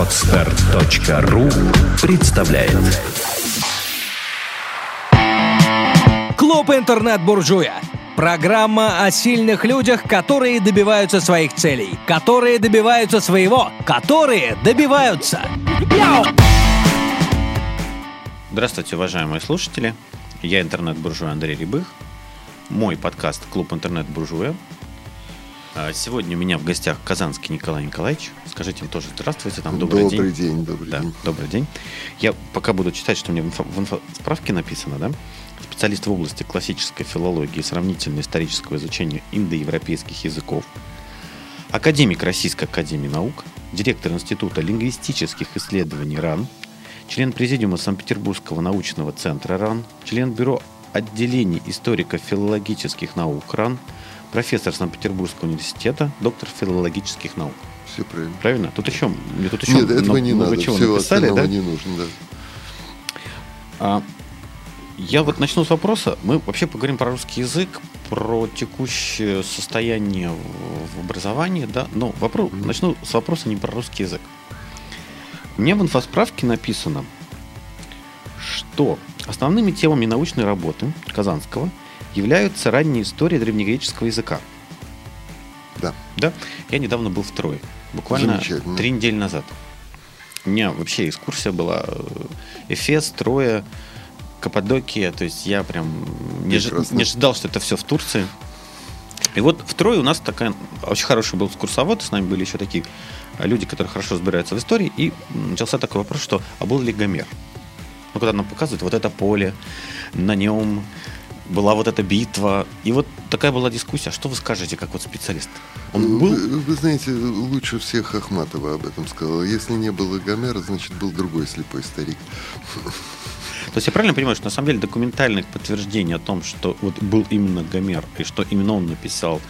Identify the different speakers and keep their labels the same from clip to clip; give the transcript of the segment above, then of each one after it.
Speaker 1: Отстар.ру представляет
Speaker 2: Клуб интернет-буржуя. Программа о сильных людях, которые добиваются своих целей, которые добиваются своего, которые добиваются.
Speaker 3: Здравствуйте, уважаемые слушатели. Я интернет-буржуй Андрей Рябых. Мой подкаст «Клуб интернет-буржуя». А, Сегодня у меня в гостях Казанский Николай Николаевич. Скажите им тоже здравствуйте. Там, добрый,
Speaker 4: Добрый день, добрый
Speaker 3: Да,
Speaker 4: день.
Speaker 3: добрый день. Я пока буду читать, что мне в, инфо- в инфо- справке написано, да? Специалист в области классической филологии и сравнительно-исторического изучения индоевропейских языков. Академик Российской Академии Наук, директор Института лингвистических исследований РАН, член Президиума Санкт-Петербургского научного центра РАН, член Бюро отделений историко-филологических наук РАН, профессор Санкт-Петербургского университета, доктор филологических наук.
Speaker 4: Все правильно.
Speaker 3: Правильно? Тут еще, мне тут еще
Speaker 4: Нет, этого
Speaker 3: много-
Speaker 4: не
Speaker 3: много
Speaker 4: надо.
Speaker 3: чего
Speaker 4: Всего
Speaker 3: написали, да?
Speaker 4: не нужно, да.
Speaker 3: А, я вот начну с вопроса. Мы вообще поговорим про русский язык, про текущее состояние в образовании, да. Но вопрос,
Speaker 4: Мгм.
Speaker 3: начну с вопроса не про русский язык. Меня в инфосправке написано, что основными темами научной работы Казанского являются ранняя история древнегреческого языка.
Speaker 4: Да.
Speaker 3: Да? Я недавно был в Трое. Буквально три недели назад. У меня вообще экскурсия была э, Эфес, Трое, Каппадокия. То есть я прям не,
Speaker 4: Прекрасно.
Speaker 3: не ожидал, что это все в Турции. И вот в Трое у нас такая очень хороший был экскурсовод. С нами были еще такие э, люди, которые хорошо разбираются в истории. И начался такой вопрос, что а был ли Гомер? Ну, когда нам показывают вот это поле, на нем была вот эта битва. И вот такая была дискуссия. А Что вы скажете, как вот специалист? Он был?
Speaker 4: Вы, вы знаете, лучше всех Ахматова об этом сказала. Если не было Гомера, значит, был другой слепой старик.
Speaker 3: То есть я правильно понимаю, что на самом деле документальных подтверждений о том, что вот был именно Гомер и что именно он написал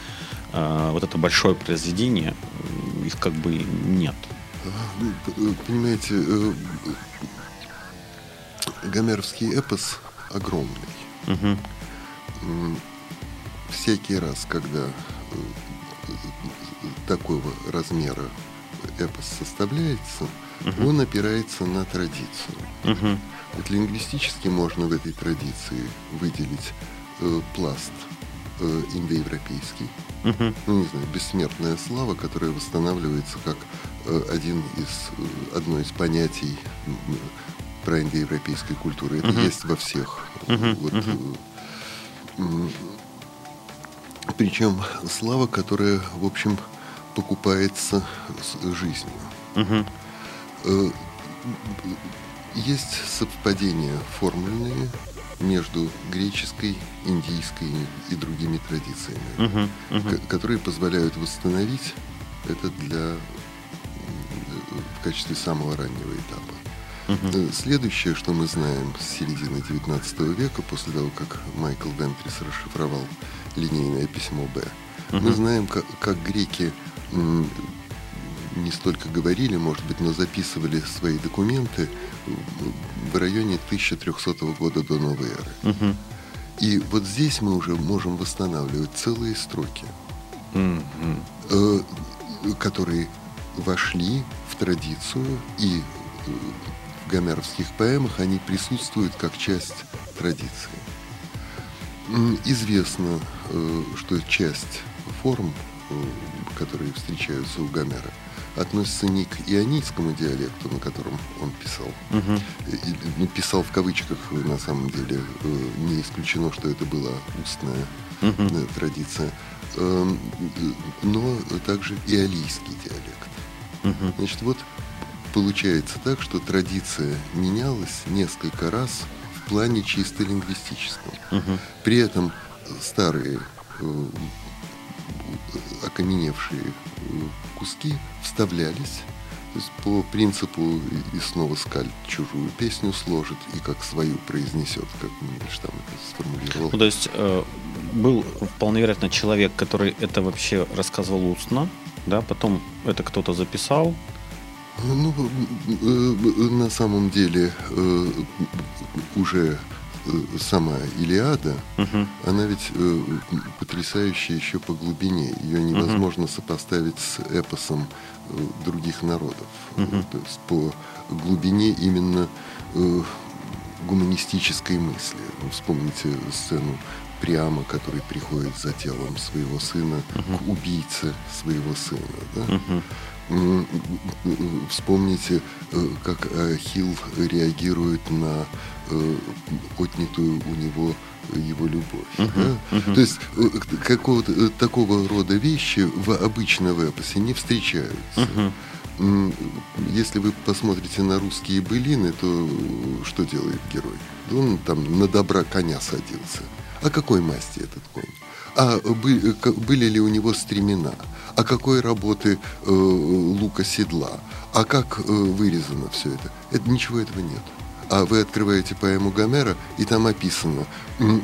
Speaker 3: э, вот это большое произведение, их как бы нет.
Speaker 4: Ну, Понимаете, э, гомеровский эпос огромный.
Speaker 3: Мгм.
Speaker 4: Всякий раз, когда э, э, такого размера эпос составляется,
Speaker 3: Мгм.
Speaker 4: он опирается на традицию.
Speaker 3: Мгм.
Speaker 4: Вот лингвистически можно в этой традиции выделить э, пласт э, индоевропейский,
Speaker 3: Мгм.
Speaker 4: ну не знаю, бессмертная слава, которая восстанавливается как э, один из, э, одно из понятий м, про индоевропейской культуры. Это
Speaker 3: Мгм.
Speaker 4: есть во всех.
Speaker 3: Мгм,
Speaker 4: Вот,
Speaker 3: мгм.
Speaker 4: Причем слава, которая, в общем, покупается с жизнью. Э, Есть совпадения формульные между греческой, индийской и другими традициями.
Speaker 3: Мгм.
Speaker 4: ко- которые позволяют восстановить это для в качестве самого раннего этапа. Э, Следующее, что мы знаем с середины XIX века, после того, как Майкл Вентрис расшифровал линейное письмо Б, мы знаем, как, как греки не столько говорили, может быть, но записывали свои документы в районе 1300 года до новой эры.
Speaker 3: Мгм.
Speaker 4: И вот здесь мы уже можем восстанавливать целые строки, э, которые вошли в традицию, и э, гомеровских поэмах они присутствуют как часть традиции. Известно, э, что часть форм, э, которые встречаются у Гомера, относится не к ионийскому диалекту, на котором он писал, и- ну, писал в кавычках, на самом деле, не исключено, что это была устная э, традиция, Эм, но также и алийский диалект.
Speaker 3: Мгм.
Speaker 4: Значит, вот получается так, что традиция менялась несколько раз в плане чисто лингвистическом.
Speaker 3: Мгм.
Speaker 4: При этом старые э, окаменевшие э, куски вставлялись то есть по принципу и- снова скаль чужую песню сложит и как свою произнесет, как Мандельштам это сформулировал.
Speaker 3: Ну, то есть э, был вполне вероятно человек, который это вообще рассказывал устно, да, потом это кто-то записал,
Speaker 4: Ну, э, э, на самом деле, э, уже сама Илиада,
Speaker 3: Мгм.
Speaker 4: она ведь э, потрясающая еще по глубине. Ее невозможно сопоставить с эпосом э, других народов.
Speaker 3: Мгм.
Speaker 4: То есть по глубине именно э, гуманистической мысли. Ну, Вспомните сцену Приама, который приходит за телом своего сына к убийце своего сына. да?
Speaker 3: Мгм.
Speaker 4: М, Вспомните, э, как Ахилл реагирует на э, отнятую у него его любовь. да? То есть э, какого-то э, такого рода вещи в обычно в эпосе не встречаются. М, Если вы посмотрите на русские былины, то э, что делает герой? Он там на добра коня садился. А какой масти этот конь? А э, были ли у него стремена? А какой работы э, лука седла? А как э, вырезано все это? это? Ничего этого нет. А вы открываете поэму Гомера, и там описано,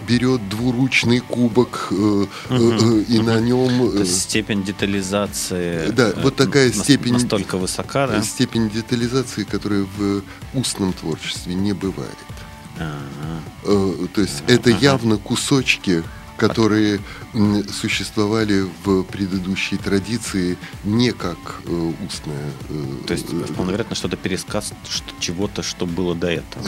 Speaker 4: берет двуручный кубок, э, э, э, и на нем...
Speaker 3: Есть степень детализации
Speaker 4: Да,
Speaker 3: э,
Speaker 4: вот такая
Speaker 3: нас-
Speaker 4: степень-
Speaker 3: настолько высока, да?
Speaker 4: степень детализации, которая в устном творчестве не бывает.
Speaker 3: А,
Speaker 4: Э, То есть это явно кусочки, которые существовали в предыдущей традиции не как э, устная. э,
Speaker 3: То есть,
Speaker 4: э,
Speaker 3: вполне вероятно, что-то пересказ что- чего-то, что было до этого.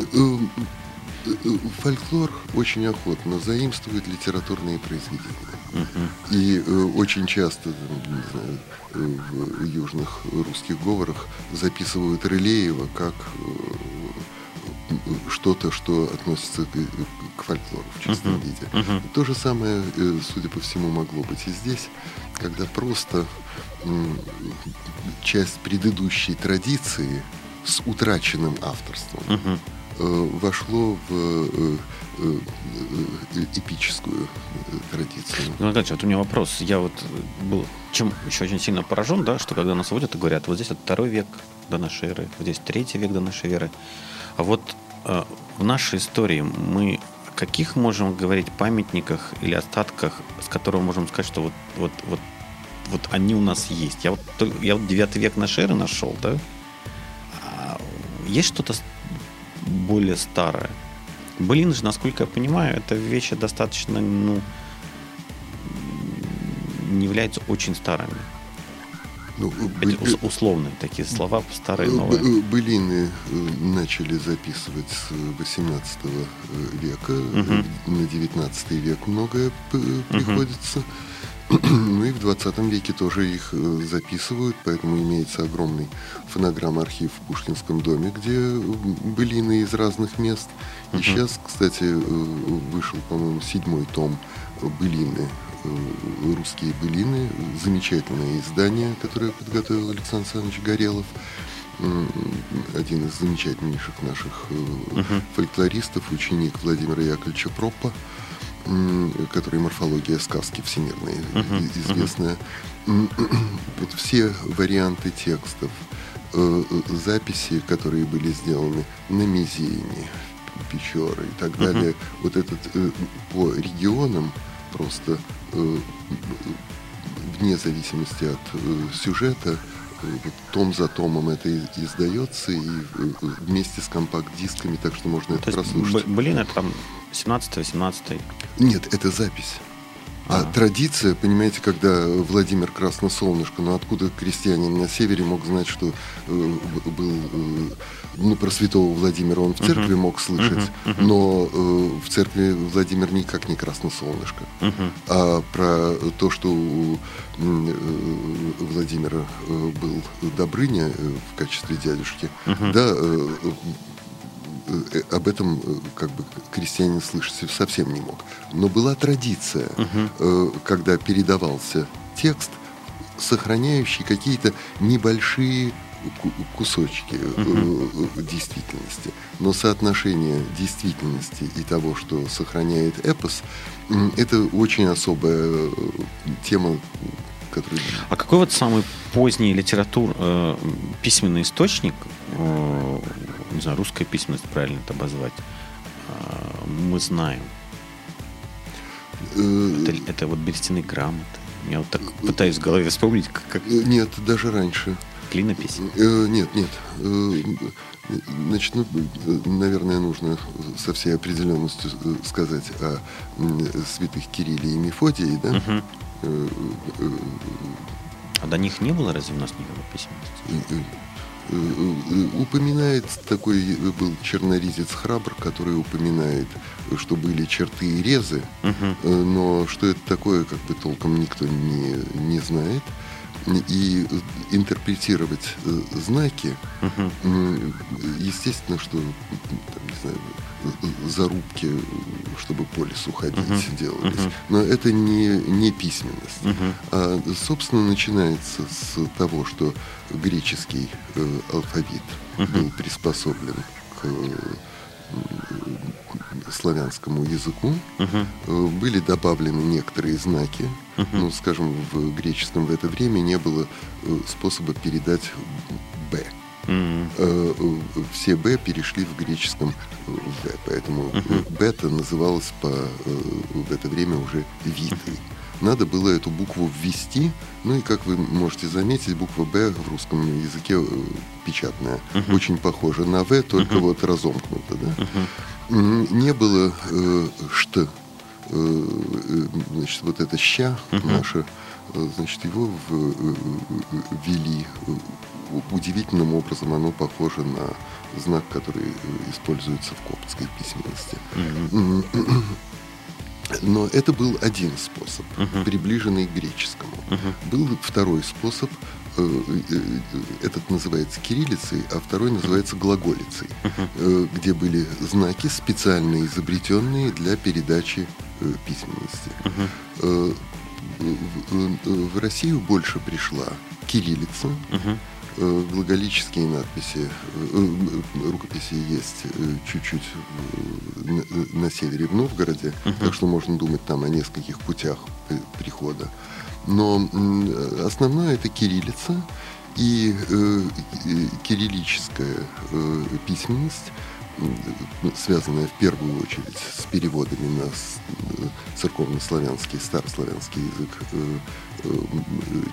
Speaker 4: Фольклор очень охотно заимствует литературные произведения. И э, очень часто, там, не знаю, э, в южных русских говорах записывают Рылеева как э, что-то, что относится к, к фольклору в чистом
Speaker 3: Мгм.
Speaker 4: виде.
Speaker 3: Мгм.
Speaker 4: То же самое, э, судя по всему, могло быть и здесь, когда просто часть предыдущей традиции с утраченным авторством э, вошло в э, эпическую традицию.
Speaker 3: Ну, Аркадьевич, вот у меня вопрос. Я вот был чем еще очень сильно поражен, да, что когда нас водят и говорят, вот здесь вот второй век до нашей эры, вот здесь третий век до нашей эры. А вот э, в нашей истории мы о каких можем говорить памятниках или остатках, с которого можем сказать, что вот, вот, вот, вот они у нас есть. Я вот, я вот 9 век нашей эры нашел, да? А есть что-то более старое? Блин же, насколько я понимаю, это вещи достаточно, ну, не являются очень старыми.
Speaker 4: Ну,
Speaker 3: Эти
Speaker 4: бы-
Speaker 3: ус- условные такие слова, старые,
Speaker 4: э,
Speaker 3: новые.
Speaker 4: э, Былины э, начали записывать с 18 века, э,
Speaker 3: Мгм.
Speaker 4: на 19 век многое приходится. Ну и в 20 веке тоже их э, записывают, поэтому имеется огромный фонограмм-архив в Пушкинском доме, где э, былины из разных мест. И
Speaker 3: Мгм.
Speaker 4: сейчас, кстати, э, вышел, по-моему, седьмой том э, былины, э, русские былины, замечательное издание, которое подготовил Александр Александрович Горелов, один из замечательнейших наших э,
Speaker 3: Мгм.
Speaker 4: фольклористов, ученик Владимира Яковлевича Проппа, м, который морфология сказки всемирная и- известная. М, Вот все варианты текстов, э, э, записи, которые были сделаны на Мизине, Печоры и так далее, вот этот э, по регионам просто э, вне зависимости от э, сюжета э, вот том за томом это издается и э, э, вместе с компакт-дисками, так что можно это
Speaker 3: То есть,
Speaker 4: прослушать.
Speaker 3: блин, это там 17-18
Speaker 4: Нет, это запись. А,
Speaker 3: А.
Speaker 4: традиция, понимаете, когда Владимир Красносолнышко, ну откуда крестьянин на севере мог знать, что э, был, э, ну про святого Владимира он в церкви мог слышать,
Speaker 3: мгм, мгм.
Speaker 4: но э, в церкви Владимир никак не Красносолнышко.
Speaker 3: Мгм.
Speaker 4: А про то, что у э, Владимира э, был Добрыня э, в качестве дядюшки,
Speaker 3: Мгм.
Speaker 4: да, э, э, об этом э, как бы крестьянин слышать совсем не мог. Но была традиция, э, когда передавался текст, сохраняющий какие-то небольшие кусочки э, действительности. Но соотношение действительности и того, что сохраняет эпос, это очень особая э, тема, которая...
Speaker 3: А какой вот самый поздний литератур, э, письменный источник, э, не знаю, русская письменность правильно это обозвать, э, мы знаем? Это, это вот берестяные грамоты. Я вот так пытаюсь в голове вспомнить, как...
Speaker 4: Нет, даже раньше.
Speaker 3: Клинопись?
Speaker 4: Э, нет, нет. Э, значит, ну, наверное, нужно со всей определенностью э, сказать о святых Кирилле и Мефодии, да? Угу.
Speaker 3: А до них не было разве у нас никакой письменности?
Speaker 4: упоминает такой был черноризец храбр, который упоминает, что были черты и резы, угу. но что это такое, как бы толком никто не, не знает и интерпретировать э, знаки, угу. естественно, что там, не знаю, зарубки, чтобы по лесу ходить, uh делались. uh Но это не, не письменность. uh А, собственно, начинается с того, что греческий э, алфавит uh был приспособлен к славянскому языку. Uh-huh. Были добавлены некоторые знаки. Uh-huh. Ну, скажем, в греческом в это время не было э, способа передать «б». Mm-hmm. Все «б» перешли в греческом в поэтому mm-hmm. «бета» называлось по, в это время уже «витой». Надо было эту букву ввести, ну и, как вы можете заметить, буква «б» в русском языке печатная, uh-huh. очень похожа на «в», только uh-huh. вот разомкнута, да? Uh-huh не было э, что, э, значит, вот это ща uh-huh. наше, э, значит, его э, ввели удивительным образом, оно похоже на знак, который используется в коптской письменности. Uh-huh. Но это был один способ, uh-huh. приближенный к греческому. Uh-huh. Был второй способ, Э, э, этот называется кириллицей, а второй называется глаголицей, uh-huh. где были знаки, специально изобретенные для передачи письменности. Uh-huh. В, Россию больше пришла кириллица, uh-huh глаголические надписи, рукописи есть чуть-чуть на севере в Новгороде, uh-huh. так что можно думать там о нескольких путях прихода. Но основное это кириллица и э, кириллическая э, письменность, связанная в первую очередь с переводами на э, церковнославянский, старославянский язык э, э,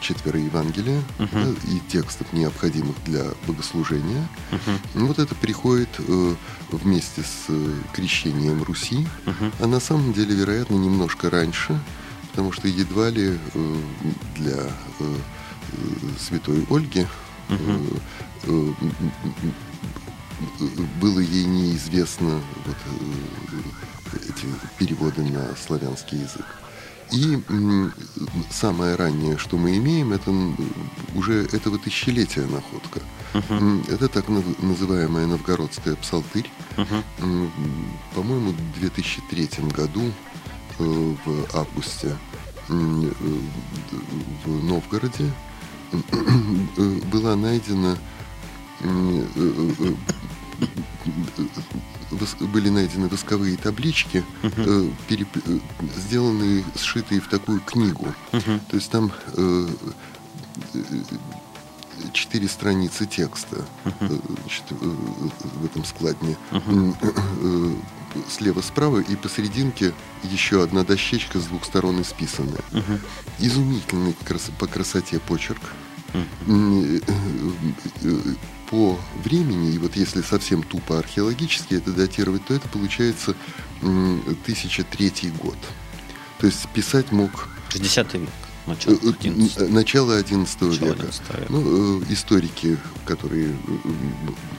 Speaker 4: четверо Евангелия uh-huh. да, и текстов, необходимых для богослужения. Uh-huh. Вот это приходит э, вместе с э, крещением Руси, uh-huh. а на самом деле, вероятно, немножко раньше – потому что едва ли э, для э, святой Ольги э, было ей неизвестно вот, эти переводы на славянский язык. И самое раннее, что мы имеем, это уже этого тысячелетия находка. Uh-huh. Это так называемая новгородская псалтырь. Uh-huh. По-моему, в 2003 году Э, в августе э, в Новгороде э, была найдена были найдены восковые таблички, uh-huh. переп... сделанные, сшитые в такую книгу. Uh-huh. То есть там четыре страницы текста uh-huh. значит, в этом складне. Uh-huh слева-справа, и посерединке еще одна дощечка с двух сторон исписанная. Изумительный крас по красоте почерк. По времени, и вот если совсем тупо археологически это датировать, то это получается 1003 год. То есть писать мог...
Speaker 3: 60 век. Начало 11,
Speaker 4: э, начало 11 века. 11 века. Ну, э, историки, которые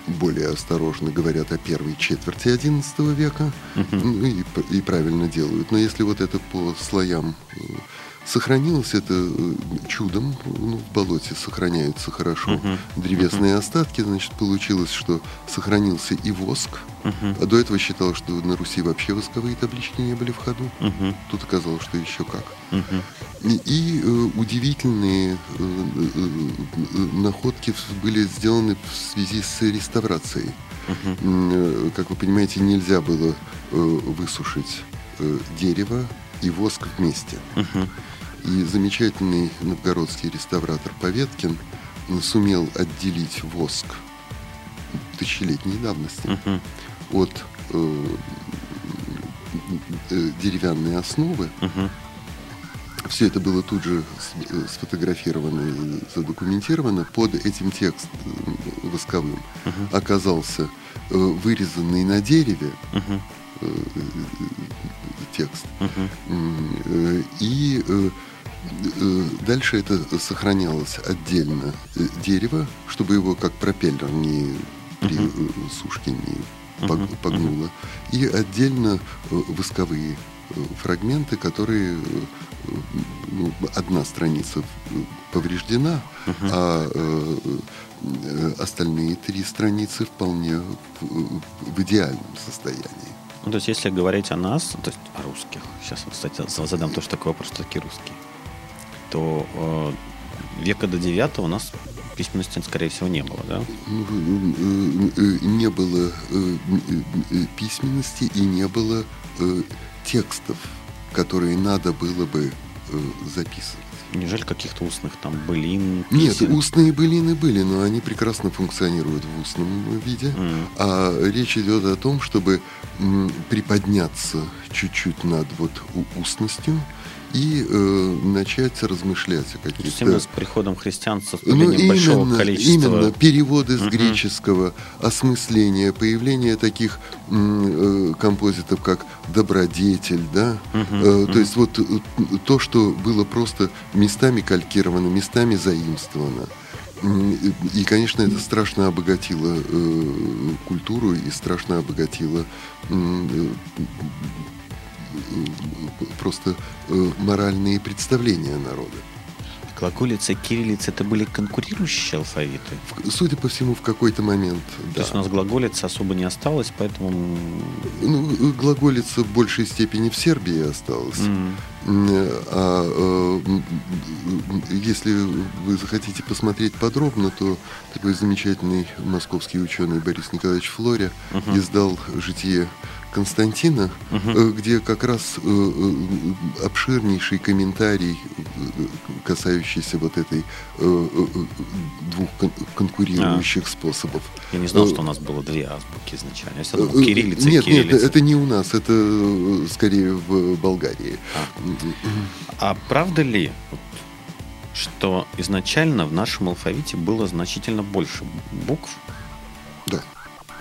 Speaker 4: более осторожно говорят о первой четверти 11 века, угу. ну, и, и правильно делают. Но если вот это по слоям э, Сохранилось это э, чудом, ну, в болоте сохраняются хорошо uh-huh. древесные uh-huh. остатки, значит, получилось, что сохранился и воск, uh-huh. а до этого считал, что на Руси вообще восковые таблички не были в ходу. Uh-huh. Тут оказалось, что еще как. Uh-huh. И, и э, удивительные э, э, э, находки были сделаны в связи с реставрацией. Uh-huh. Как вы понимаете, нельзя было э, высушить э, дерево и воск вместе. Uh-huh. И замечательный новгородский реставратор Поветкин сумел отделить воск тысячелетней давности uh-huh. от э, э, деревянной основы. Uh-huh. Все это было тут же с- сфотографировано и задокументировано. Под этим текстом восковым оказался э, вырезанный на дереве
Speaker 3: Мгм.
Speaker 4: э, текст. Э, И э, э, дальше это сохранялось отдельно. Э, дерево, чтобы его как пропеллер не при э, сушке не погнуло. И отдельно э, восковые э, фрагменты, которые э, ну, одна страница э, повреждена, а э, э, остальные три страницы вполне в, в идеальном состоянии.
Speaker 3: Ну, то есть, если говорить о нас, то есть о русских, сейчас, кстати, за- задам тоже такой вопрос, что такие русские, то э, века до девятого у нас письменности, скорее всего, не было, да?
Speaker 4: Ну, э, э, не было письменности и не было текстов, которые надо было бы записывать.
Speaker 3: Неужели каких-то устных там былин?
Speaker 4: Нет,
Speaker 3: песен?
Speaker 4: устные былины были, но они прекрасно функционируют в устном виде.
Speaker 3: М.
Speaker 4: А речь идет о том, чтобы приподняться чуть-чуть над вот устностью и э, начать размышлять о каких-то...
Speaker 3: именно с приходом христиан, со
Speaker 4: Ну,
Speaker 3: вступлением большого
Speaker 4: именно,
Speaker 3: количества...
Speaker 4: именно переводы с
Speaker 3: Мгм.
Speaker 4: греческого, осмысление, появление таких э, композитов, как добродетель, да,
Speaker 3: Мгм,
Speaker 4: Э,
Speaker 3: мгм.
Speaker 4: то есть вот э, то, что было просто местами калькировано, местами заимствовано. И, конечно, это страшно обогатило э, культуру и страшно обогатило э, просто э, моральные представления народа.
Speaker 3: Глаголица и кириллица это были конкурирующие алфавиты.
Speaker 4: Судя по всему, в какой-то момент,
Speaker 3: То
Speaker 4: да.
Speaker 3: есть у нас глаголица особо не осталось, поэтому...
Speaker 4: Ну, э, глаголица в большей степени в Сербии осталась.
Speaker 3: М,
Speaker 4: А э, если вы захотите посмотреть подробно, то такой замечательный московский ученый Борис Николаевич Флоря
Speaker 3: Мгм.
Speaker 4: издал «Житие Константина», э, где как раз э, э, обширнейший комментарий, касающийся вот этой двух кон- конкурирующих способов.
Speaker 3: Я не знал, что у нас было две азбуки изначально. Я думал, кириллица
Speaker 4: Нет, нет,
Speaker 3: кириллица.
Speaker 4: это не у нас, это скорее в Болгарии.
Speaker 3: А правда ли, что изначально в нашем алфавите было значительно больше букв,
Speaker 4: Да.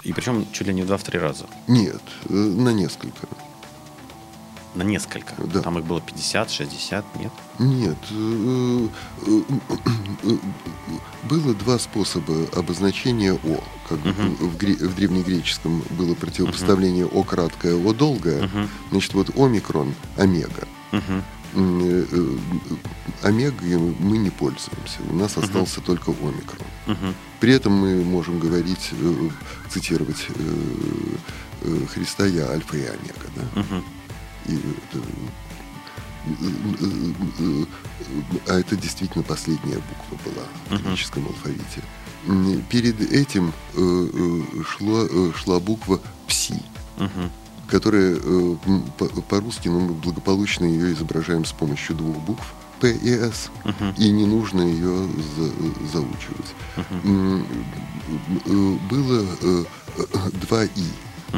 Speaker 3: И причем чуть ли не в два-три раза?
Speaker 4: Нет, э, на несколько.
Speaker 3: На несколько.
Speaker 4: Да.
Speaker 3: Там их было 50, 60, нет?
Speaker 4: Нет. э, э, Было два способа обозначения «о». Как
Speaker 3: Мгм.
Speaker 4: в, в древнегреческом было противопоставление «о» краткое, «о» долгое.
Speaker 3: Мгм.
Speaker 4: Значит, вот омикрон, омега.
Speaker 3: Мгм.
Speaker 4: Э, э, Омегой мы не пользуемся. У нас остался только омикрон.
Speaker 3: Мгм.
Speaker 4: При этом мы можем говорить, э, цитировать Христа «Я альфа и омега». Да?
Speaker 3: Мгм.
Speaker 4: И это, а это действительно последняя буква была в греческом алфавите. Перед этим шло, шла буква «пси»,
Speaker 3: Мгм.
Speaker 4: Которая э, по-русски ну, мы благополучно ее изображаем с помощью двух букв «п» и «с», и не нужно ее за- заучивать. Э, Было э, два «и».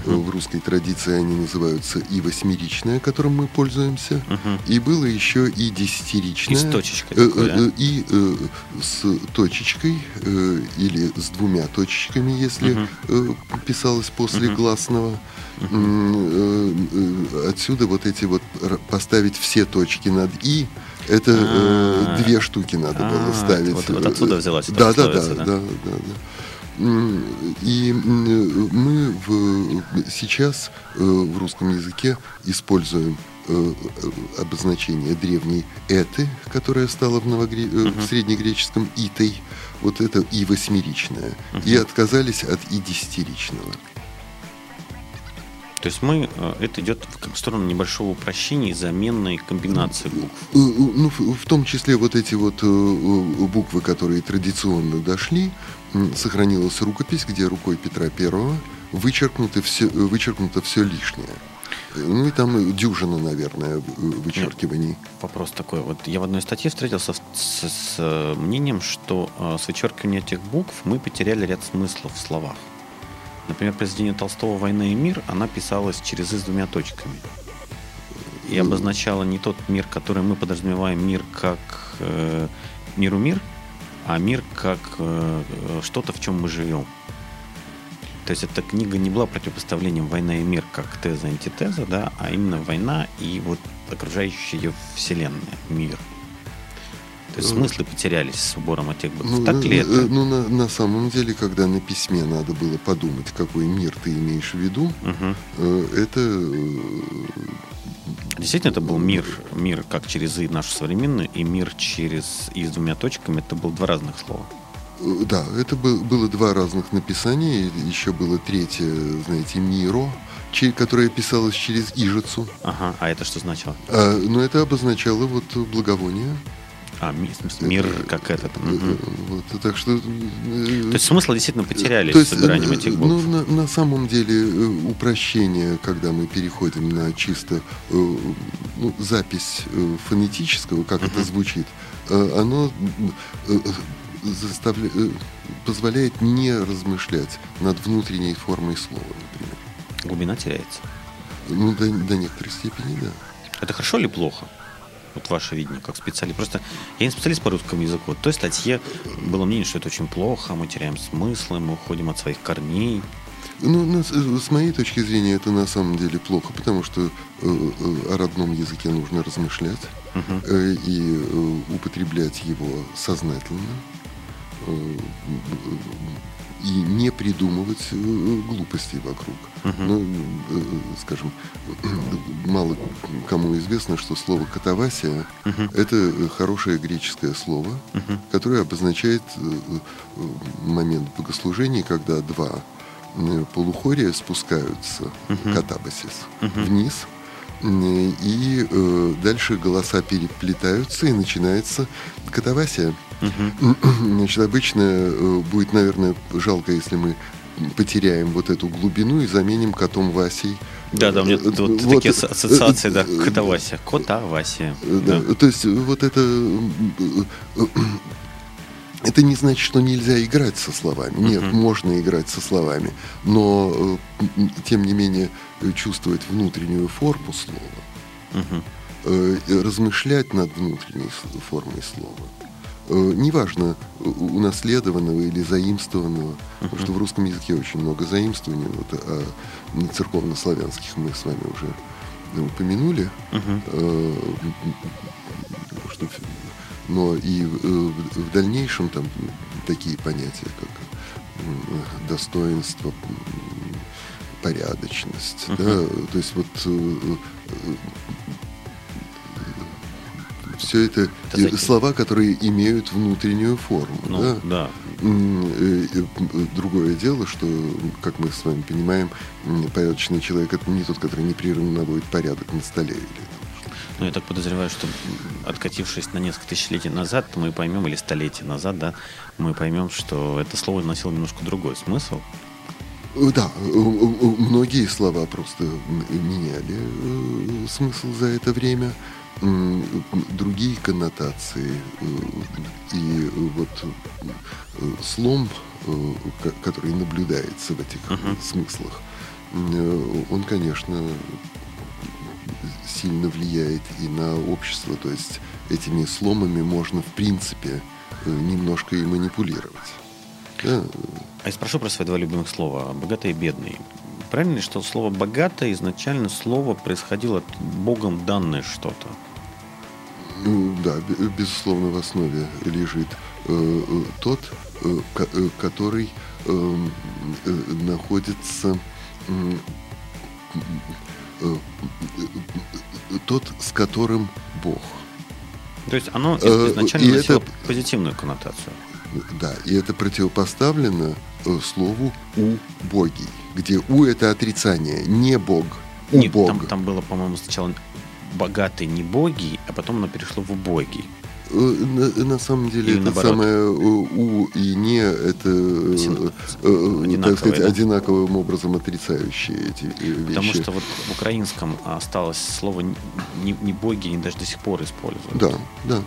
Speaker 4: В русской традиции они называются и восьмеричное, которым мы пользуемся,
Speaker 3: Мгм.
Speaker 4: и было еще и десятиричное.
Speaker 3: И с точечкой
Speaker 4: Э,
Speaker 3: такой, да?
Speaker 4: И э, с точечкой, э, или с двумя точечками, если э, писалось после
Speaker 3: Мгм.
Speaker 4: гласного. Э, э, Отсюда вот эти вот поставить все точки над «и», это э,
Speaker 3: А.
Speaker 4: две штуки надо
Speaker 3: А,
Speaker 4: было ставить.
Speaker 3: вот- вот отсюда взялась эта
Speaker 4: да, да, да, да,
Speaker 3: да?
Speaker 4: да, И мы в, сейчас э, в русском языке используем э, э, обозначение древней эты, которая стала в, новогре... э, в среднегреческом итой, вот это и восьмеричное, и отказались от и десятиричного.
Speaker 3: То есть мы, э, это идет в сторону небольшого упрощения и заменной комбинации букв.
Speaker 4: Э, э, Ну, в, том числе вот эти вот буквы, которые традиционно дошли, сохранилась рукопись, где рукой Петра Первого вычеркнуто все, вычеркнуто все лишнее. Ну и там дюжина, наверное, вычеркиваний.
Speaker 3: Вопрос такой. Вот я в одной статье встретился с, с- мнением, что с вычеркиванием этих букв мы потеряли ряд смыслов в словах. Например, произведение Толстого «Война и мир», она писалась через «и» с двумя точками. и обозначало не тот мир, который мы подразумеваем мир как э, миру мир, а мир как э, что-то, в чем мы живем. То есть эта книга не была противопоставлением война и мир как теза антитеза, да, а именно война и вот окружающая ее вселенная, мир. То есть смыслы потерялись с убором этих букв.
Speaker 4: Ну,
Speaker 3: так ли
Speaker 4: э,
Speaker 3: это?
Speaker 4: э, ну, на, на самом деле, когда на письме надо было подумать, какой мир ты имеешь в виду, э, это э,
Speaker 3: Действительно, это был мир, мир как через «и» наш современный, и мир через «и» с двумя точками. Это было два разных слова.
Speaker 4: Э, Да, это бы- было два разных написания. Еще было третье, знаете, Миро, которое писалось через Ижицу.
Speaker 3: Ага, а это что значило?
Speaker 4: А, но это обозначало вот благовоние.
Speaker 3: А, ми- в смысле, мир как этот.
Speaker 4: Э,
Speaker 3: мгм.
Speaker 4: Вот, так что... э,
Speaker 3: То есть смысл действительно потерялись
Speaker 4: То есть,
Speaker 3: с собиранием
Speaker 4: э,
Speaker 3: этих
Speaker 4: ну,
Speaker 3: букв.
Speaker 4: на, на самом деле э, упрощение, когда мы переходим на чисто э, ну, запись э, фонетического, как это звучит, э, оно э, заставля- э, позволяет не размышлять над внутренней формой слова, например.
Speaker 3: Глубина теряется.
Speaker 4: Ну, до, до некоторой степени, да.
Speaker 3: Это хорошо или плохо? Вот ваше видение как специалист. Просто я не специалист по русскому языку. В той статье было мнение, что это очень плохо, мы теряем смыслы, мы уходим от своих корней.
Speaker 4: Ну, на- с моей точки зрения, это на самом деле плохо, потому что э, э, о родном языке нужно размышлять э, и э, употреблять его сознательно э, и не придумывать э, глупостей вокруг.
Speaker 3: Мгм.
Speaker 4: Ну, э, скажем, мало кому известно, что слово «катавасия»
Speaker 3: Мгм.
Speaker 4: это э, хорошее греческое слово,
Speaker 3: Мгм.
Speaker 4: которое обозначает э, э, момент богослужения, когда два э, полухория спускаются,
Speaker 3: Мгм.
Speaker 4: катабасис,
Speaker 3: Мгм.
Speaker 4: вниз, э, и э, дальше голоса переплетаются, и начинается катавасия.
Speaker 3: Мгм.
Speaker 4: Значит, обычно э, будет, наверное, жалко, если мы потеряем вот эту глубину и заменим котом Васей.
Speaker 3: Да, да, у меня
Speaker 4: Э,
Speaker 3: вот
Speaker 4: вот,
Speaker 3: такие
Speaker 4: э,
Speaker 3: ас- ассоциации, да,
Speaker 4: э,
Speaker 3: кота Вася. Кота Вася.
Speaker 4: Э, Да. То есть э, вот это... э, э, Это не значит, что нельзя играть со словами. Нет,
Speaker 3: Мгм.
Speaker 4: можно играть со словами. Но, э, тем не менее, э, чувствовать внутреннюю форму слова, э, и размышлять над внутренней формой слова. Э, Неважно, унаследованного или заимствованного, потому что в русском языке очень много заимствований, вот, а на церковнославянских мы с вами уже упомянули. Э, что но и э, в в дальнейшем там такие понятия, как достоинство, порядочность,
Speaker 3: Мгм.
Speaker 4: да, то есть вот все это,
Speaker 3: Это
Speaker 4: э, слова, которые имеют внутреннюю форму,
Speaker 3: Ну,
Speaker 4: да.
Speaker 3: да.
Speaker 4: Э, э, Другое дело, что, как мы с вами понимаем, порядочный человек это не тот, который непрерывно наводит порядок на столе или
Speaker 3: Ну, я так подозреваю, что откатившись на несколько тысячелетий назад, мы поймем, или столетий назад, да, мы поймем, что это слово носило немножко другой смысл.
Speaker 4: Да, многие слова просто меняли смысл за это время, другие коннотации. э, И вот э, слом, э, ко- который наблюдается в этих
Speaker 3: Мгм.
Speaker 4: смыслах, он, конечно, сильно влияет и на общество. То есть этими сломами можно, в принципе, немножко и манипулировать. Да,
Speaker 3: А я спрошу про свои два любимых слова «богатый» и «бедный». Правильно ли, что слово «богатый» изначально слово происходило от Богом данное что-то?
Speaker 4: Ну, Да, бе- безусловно, в основе лежит э, э, тот, э, э, который эм, э, находится э, тот, с которым Бог.
Speaker 3: То есть оно изначально
Speaker 4: и
Speaker 3: носило
Speaker 4: это-
Speaker 3: позитивную коннотацию.
Speaker 4: Да, и это противопоставлено слову убогий, где у это отрицание, не Бог,
Speaker 3: Нет,
Speaker 4: убог.
Speaker 3: там, там было, по-моему, сначала богатый не боги, а потом оно перешло в убогий.
Speaker 4: Э, На, на самом деле
Speaker 3: Или
Speaker 4: это
Speaker 3: наоборот.
Speaker 4: самое э, у и не это э, э,
Speaker 3: Одинаковые,
Speaker 4: так сказать,
Speaker 3: да?
Speaker 4: одинаковым образом отрицающие эти э, вещи.
Speaker 3: Потому что вот в украинском осталось слово не, не боги, они даже до сих пор используют.
Speaker 4: Да, да.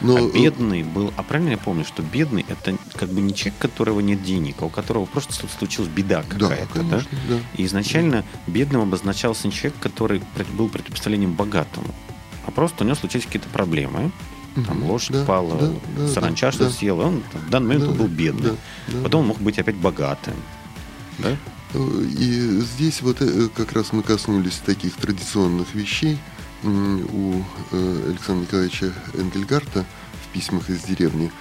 Speaker 4: Но,
Speaker 3: а бедный был, а правильно я помню, что бедный это как бы не человек, у которого нет денег, а у которого просто случилась беда какая-то, да?
Speaker 4: конечно, да?
Speaker 3: И изначально бедным обозначался не человек, который был противопоставлением богатому, а просто у него случились какие-то проблемы. Там лошадь
Speaker 4: да,
Speaker 3: пала,
Speaker 4: да, да,
Speaker 3: саранча
Speaker 4: да,
Speaker 3: что
Speaker 4: да.
Speaker 3: съела. Он в данный момент
Speaker 4: Да,
Speaker 3: он был бедный.
Speaker 4: да, да.
Speaker 3: Потом он мог быть опять богатым. Да?
Speaker 4: Э, И здесь вот э, как раз мы коснулись таких традиционных вещей. У э, Александра Николаевича Энгельгарта в письмах из деревни,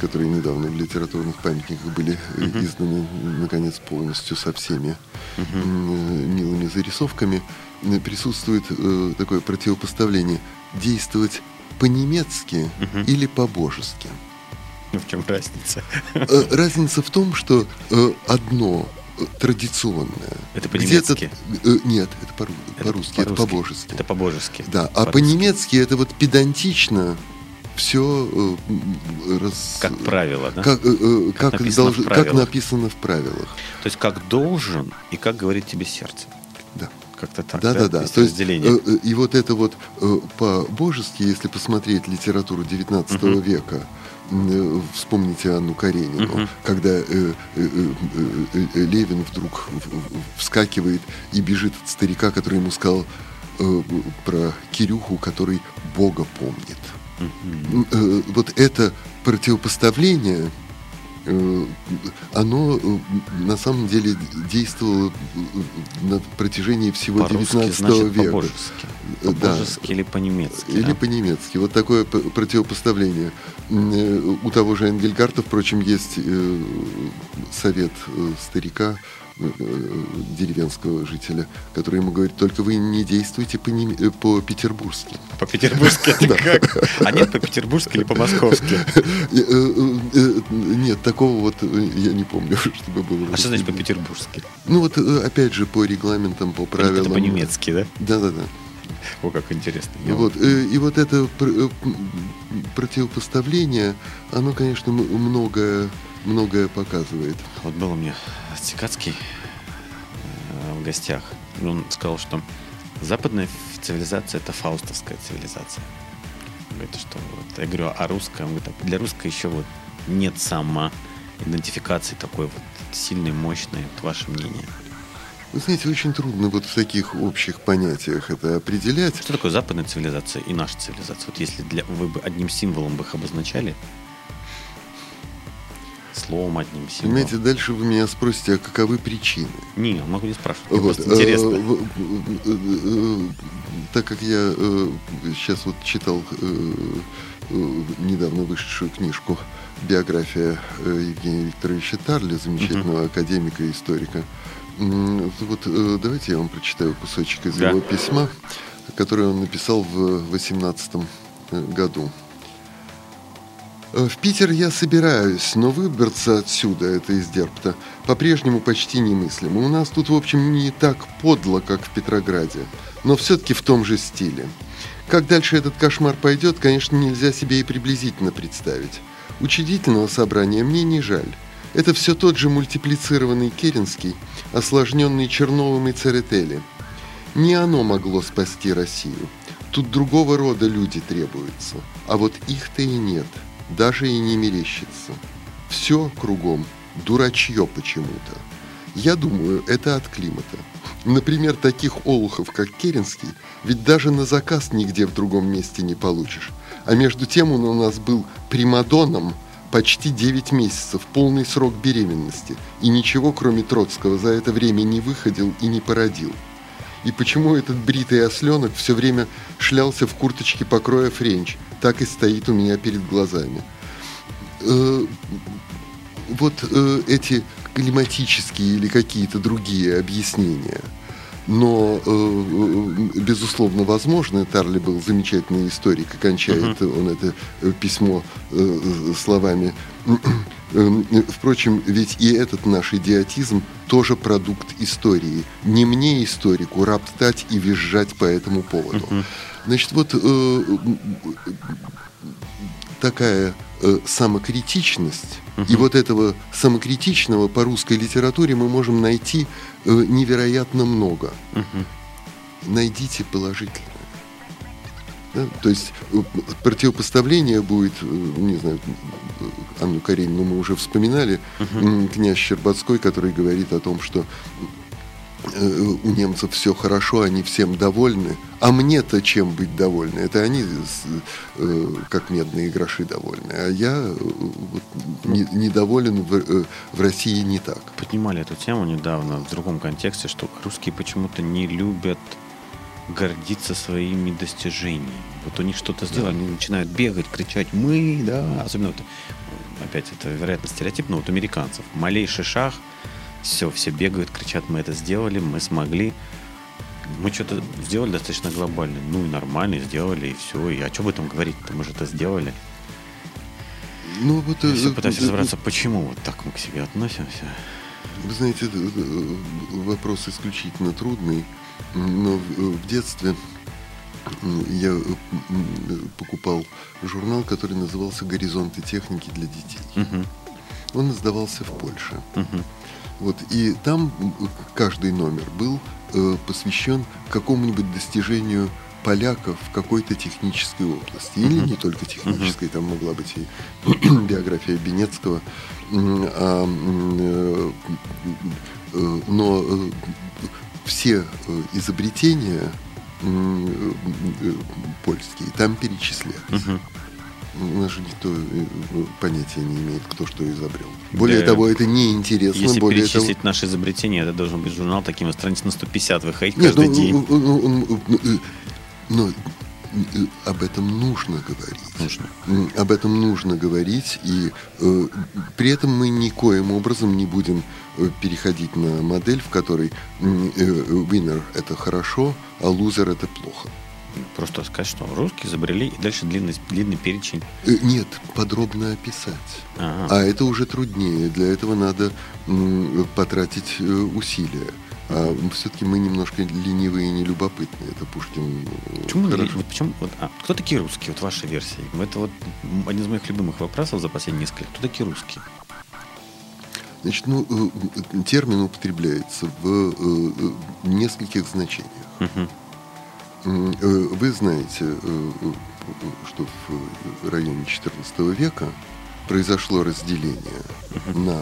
Speaker 4: которые недавно в литературных памятниках были
Speaker 3: Мгм.
Speaker 4: изданы, наконец, полностью со всеми э, милыми зарисовками, присутствует э, такое противопоставление действовать по-немецки
Speaker 3: Мгм.
Speaker 4: или по-божески.
Speaker 3: Ну, в чем разница?
Speaker 4: Разница в том, что одно традиционное.
Speaker 3: Это по-немецки?
Speaker 4: э, Нет, это по-
Speaker 3: Это
Speaker 4: по-русски, это по-божески.
Speaker 3: Это по-божески.
Speaker 4: Да, а по-немецки это вот педантично все раз...
Speaker 3: Как правило, да?
Speaker 4: Как, э, э,
Speaker 3: Как
Speaker 4: как,
Speaker 3: написано
Speaker 4: долж-
Speaker 3: в
Speaker 4: как
Speaker 3: правилах.
Speaker 4: написано в правилах.
Speaker 3: То есть как должен и как говорит тебе сердце.
Speaker 4: Да.
Speaker 3: Как-то так.
Speaker 4: Да, да, да.
Speaker 3: Есть
Speaker 4: То есть,
Speaker 3: разделение.
Speaker 4: э, э, и вот это вот э, по-божески, если посмотреть литературу 19
Speaker 3: Мгм.
Speaker 4: века, э, вспомните Анну Каренину,
Speaker 3: Мгм.
Speaker 4: когда э, э, э, э, э, Левин вдруг вскакивает и бежит от старика, который ему сказал э, про Кирюху, который Бога помнит. М, э, Вот это противопоставление, оно э, на самом деле действовало э, на протяжении всего
Speaker 3: По-русски
Speaker 4: 19
Speaker 3: значит
Speaker 4: века.
Speaker 3: по-божески.
Speaker 4: Э, да.
Speaker 3: Или по-немецки.
Speaker 4: Или
Speaker 3: да?
Speaker 4: по-немецки. Вот такое противопоставление. Э, У того же Энгельгарта, впрочем, есть э, совет э, старика, э, э, деревенского жителя, который ему говорит, только вы не действуйте по-неме- э, по-петербургски.
Speaker 3: По-петербургски это как? А нет по-петербургски или по-московски?
Speaker 4: Э, э, э, Нет, такого вот э, я не помню, чтобы было.
Speaker 3: А что значит по-петербургски?
Speaker 4: Ну вот, э, опять же, по регламентам, по правилам.
Speaker 3: Это по-немецки, да?
Speaker 4: Да-да-да.
Speaker 3: О, как интересно.
Speaker 4: И вот, э, и вот это э, противопоставление, оно, конечно, многое, многое показывает.
Speaker 3: Вот был у меня Стекацкий э, в гостях. И Он сказал, что западная цивилизация это фаустовская цивилизация. Он Говорит, что вот, я говорю, а русская? Он говорит, «А для русской еще вот нет сама идентификации такой вот сильной, мощной. Вот ваше мнение.
Speaker 4: Вы знаете, очень трудно вот в таких общих понятиях это определять.
Speaker 3: Что такое западная цивилизация и наша цивилизация? Вот если для, вы бы одним символом бы их обозначали, словом одним символом.
Speaker 4: Понимаете, дальше вы меня спросите, а каковы причины?
Speaker 3: Не, могу не спрашивать.
Speaker 4: Вот,
Speaker 3: просто интересно.
Speaker 4: э, э, э, Так как я сейчас вот читал э, э, недавно вышедшую книжку «Биография э, Евгения Викторовича Тарли», замечательного академика и историка, вот э, давайте я вам прочитаю кусочек из
Speaker 3: Да.
Speaker 4: его письма, которое он написал в 18 году. В Питер я собираюсь, но выбраться отсюда, это из Дерпта, по-прежнему почти немыслимо. У нас тут, в общем, не так подло, как в Петрограде, но все-таки в том же стиле. Как дальше этот кошмар пойдет, конечно, нельзя себе и приблизительно представить. Учредительного собрания мне не жаль. Это все тот же мультиплицированный Керенский, осложненный Черновым и Церетели. Не оно могло спасти Россию. Тут другого рода люди требуются. А вот их-то и нет. Даже и не мерещится. Все кругом дурачье почему-то. Я думаю, это от климата. Например, таких олухов, как Керенский, ведь даже на заказ нигде в другом месте не получишь. А между тем он у нас был примадоном почти 9 месяцев, полный срок беременности, и ничего, кроме Троцкого, за это время не выходил и не породил. И почему этот бритый осленок все время шлялся в курточке покроя френч, так и стоит у меня перед глазами. Э, вот э, эти климатические или какие-то другие объяснения. Но, э, э, безусловно, возможно, Тарли был замечательный историк, и кончает он это э, письмо э, э, словами Впрочем, ведь и этот наш идиотизм тоже продукт истории. Не мне, историку, роптать и визжать по этому поводу. Значит, вот э, такая э, самокритичность, и вот этого самокритичного по русской литературе мы можем найти э, невероятно много. Найдите положительное. Да? То есть э, противопоставление будет, э, не знаю, Анну Каренину мы уже вспоминали, uh-huh. князь Щербацкой, который говорит о том, что Э, у немцев все хорошо, они всем довольны. А мне-то чем быть довольны? Это они э, как медные гроши довольны. А я э, вот, не, недоволен в, в России не так.
Speaker 3: Поднимали эту тему недавно в другом контексте, что русские почему-то не любят гордиться своими достижениями. Вот у них что-то сделали, да. они начинают бегать, кричать «мы», да, особенно вот, опять это, вероятно, стереотип, но вот американцев. Малейший шаг – все, все бегают, кричат, мы это сделали, мы смогли. Мы что-то сделали достаточно глобально. Ну и нормально, сделали, и все. И о чем об этом говорить-то? Мы же это сделали. Ну, вот, Я все пытаюсь разобраться, почему вот так мы к себе относимся.
Speaker 4: Вы знаете, вопрос исключительно трудный, но в детстве я покупал журнал, который назывался «Горизонты техники для детей». Угу. Он издавался в Польше. Угу. Вот, и там каждый номер был э, посвящен какому-нибудь достижению поляков в какой-то технической области. Или не только технической, там могла быть и биография Бенецкого. А, э, э, но э, все э, изобретения э, польские там перечислялись у нас же никто э, понятия не имеет, кто что изобрел. Более да. того, это неинтересно.
Speaker 3: Если
Speaker 4: более
Speaker 3: перечислить
Speaker 4: того...
Speaker 3: наши изобретения, это должен быть журнал таким страниц на 150 выходить Нет, каждый
Speaker 4: ну,
Speaker 3: день.
Speaker 4: Ну, ну, ну, э, об этом нужно говорить.
Speaker 3: Нужно.
Speaker 4: Об этом нужно говорить, и э, при этом мы никоим образом не будем переходить на модель, в которой э, winner это хорошо, а лузер это плохо.
Speaker 3: Просто сказать, что русские изобрели, и дальше длинный, длинный перечень.
Speaker 4: Э, нет, подробно описать. Ага. А это уже труднее. Для этого надо потратить э, усилия. А все-таки мы немножко ленивые и нелюбопытные. Это Пушкин.
Speaker 3: Э, почему? Хорошо. Почему вот, а, кто такие русские, вот в вашей версии? Это вот один из моих любимых вопросов за последние несколько. Кто такие русские?
Speaker 4: Значит, ну, термин употребляется в нескольких значениях. Угу. Э, вы знаете, э, что в районе XIV века произошло разделение на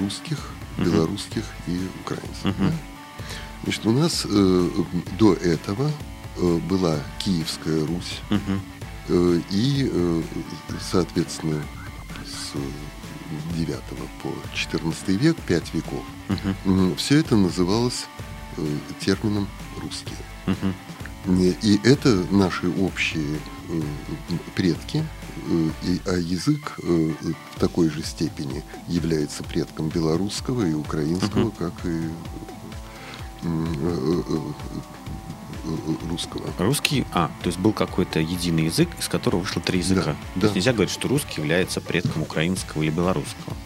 Speaker 4: русских, белорусских и украинцев. Да? Значит, у нас э, до этого была Киевская Русь, и, соответственно, с 9 по 14 век, 5 веков, все это называлось термином русские. И это наши общие э, предки, э, и, а язык э, в такой же степени является предком белорусского и украинского, угу. как и русского.
Speaker 3: Русский, а, то есть был какой-то единый язык, из которого вышло три языка. Да, то да. есть нельзя говорить, что русский является предком украинского или белорусского.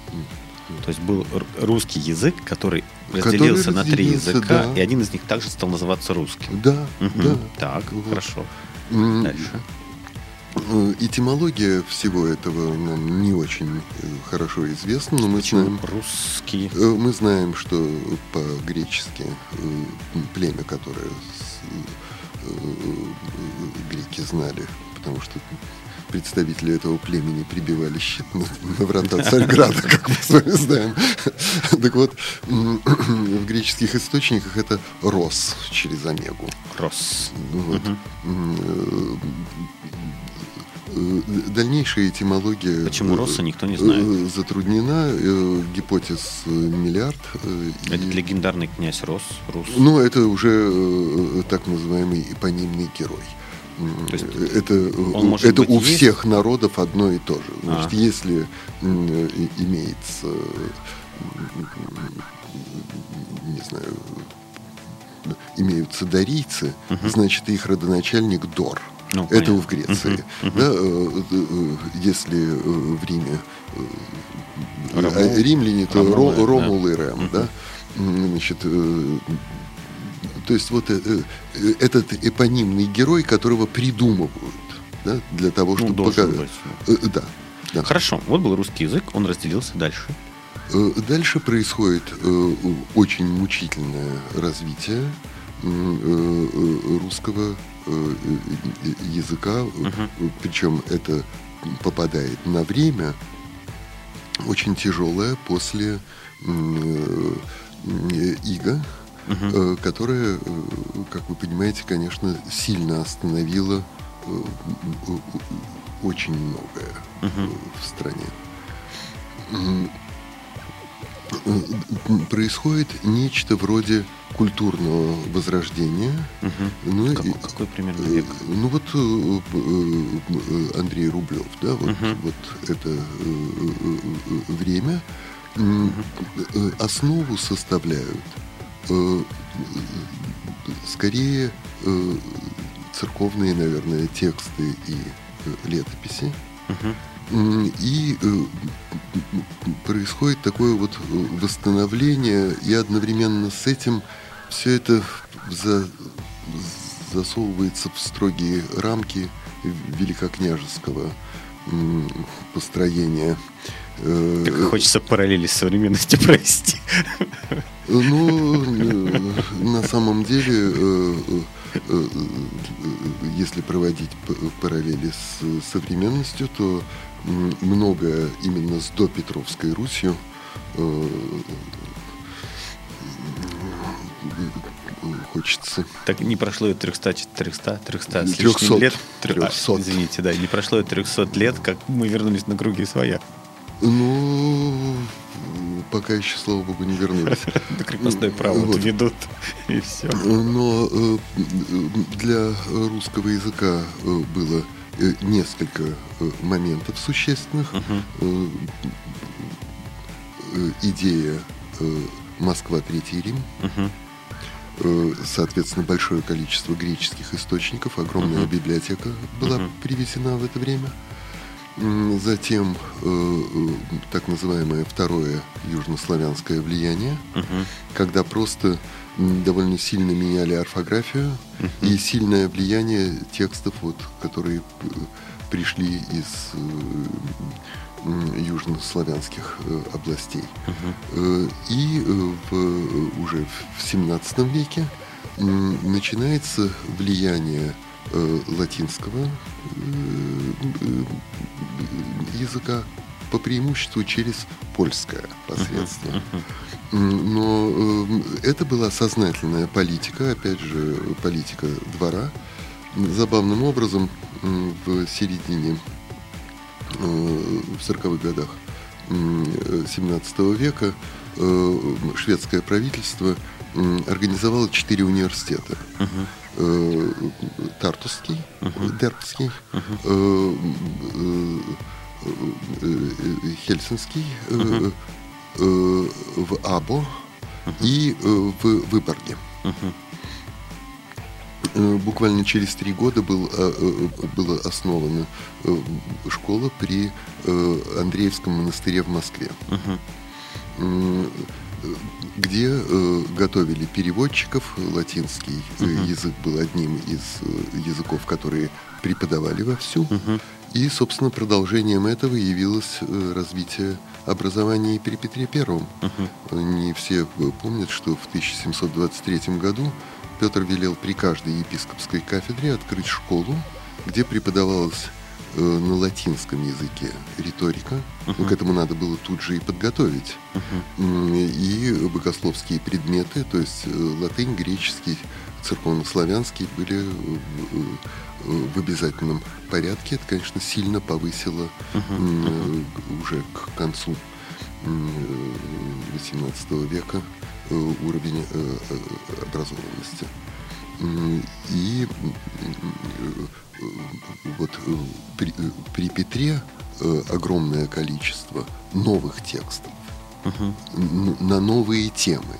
Speaker 3: То есть был русский язык, который разделился который на три языка, да. и один из них также стал называться русским.
Speaker 4: Да, угу. да.
Speaker 3: Так, вот. хорошо. Дальше.
Speaker 4: Э, этимология всего этого нам не очень э, хорошо известна, но мы
Speaker 3: Почему
Speaker 4: знаем...
Speaker 3: Русские.
Speaker 4: Э, мы знаем, что по-гречески племя, которое греки знали, потому что представители этого племени прибивали щит на, на врата Царьграда, как мы с вами знаем. Так вот, в греческих источниках это «рос» через омегу.
Speaker 3: «Рос».
Speaker 4: Вот. Дальнейшая этимология...
Speaker 3: Почему Росса никто не знает.
Speaker 4: Затруднена. Гипотез миллиард.
Speaker 3: Это и... легендарный князь Рос. Рус.
Speaker 4: Ну, это уже так называемый эпонимный герой. То есть это это у есть? всех народов одно и то же. Значит, а. если имеется, не знаю, имеются дарийцы, угу. значит, их родоначальник Дор. Ну, это понятно. в Греции. Угу, да, э, э, если э, в Риме Ромул, римляне, то Ромулы, Ромул да. и Рем, угу. да, значит, то есть вот этот эпонимный герой, которого придумывают да, для того, ну, чтобы
Speaker 3: ну, показать.
Speaker 4: Э, да,
Speaker 3: да. Хорошо, вот был русский язык, он разделился дальше.
Speaker 4: Дальше происходит очень мучительное развитие русского э, э, языка, причем это попадает на время очень тяжелое после э, ига, угу. которая, как вы понимаете, конечно, сильно остановила очень многое угу. в стране происходит нечто вроде культурного возрождения.
Speaker 3: Угу. Ну, какой, и, какой примерно век? Э,
Speaker 4: ну вот э, э, Андрей Рублев, да, вот, угу. вот это время. Угу. Основу составляют скорее церковные, наверное, тексты и летописи. Угу. И э, происходит такое вот восстановление, и одновременно с этим все это за, засовывается в строгие рамки великокняжеского построения.
Speaker 3: Э, так хочется параллели с современностью провести.
Speaker 4: Ну, э, на самом деле Э, если проводить параллели с современностью, то многое именно с допетровской Русью э, хочется.
Speaker 3: Так не прошло и 300, 300, 300 с 300, лет. 300. А, извините, да, не прошло и 300 лет, как мы вернулись на круги своя.
Speaker 4: Ну, пока еще, слава богу, не вернулись.
Speaker 3: Да крепостное право вот. ведут, и все.
Speaker 4: Но э, для русского языка э, было несколько моментов существенных. Идея Москва, Третий Рим. Соответственно, большое количество греческих источников, огромная библиотека была привезена в это время. Затем э, э, так называемое второе южнославянское влияние, угу. когда просто довольно сильно меняли орфографию и сильное влияние текстов, вот, которые э, пришли из э, южнославянских э, областей. Угу. И в, уже в 17 веке начинается влияние латинского языка по преимуществу через польское посредство. Но э, это была сознательная политика, опять же, политика двора. Забавным образом в середине, в 40-х годах 17 века шведское правительство организовало четыре университета. Uh-huh. Э, Тартусский, uh-huh. Дербский, uh-huh. Хельсинский, uh-huh. в Або uh-huh. и в Выборге. Uh-huh. Буквально через три года был, была основана школа при Андреевском монастыре в Москве. Uh-huh где э, готовили переводчиков. Латинский uh-huh. язык был одним из э, языков, которые преподавали вовсю. Uh-huh. И, собственно, продолжением этого явилось э, развитие образования при Петре Первом. Uh-huh. Не все помнят, что в 1723 году Петр велел при каждой епископской кафедре открыть школу, где преподавалось Э, на латинском языке риторика. Uh-huh. Ну, к этому надо было тут же и подготовить. Uh-huh. И богословские предметы, то есть э, латынь, греческий, церковно-славянский были в обязательном порядке. Это, конечно, сильно повысило uh-huh. уже к концу XVIII века уровень образованности. И вот э, при, э, при Петре э, огромное количество новых текстов угу. на новые темы.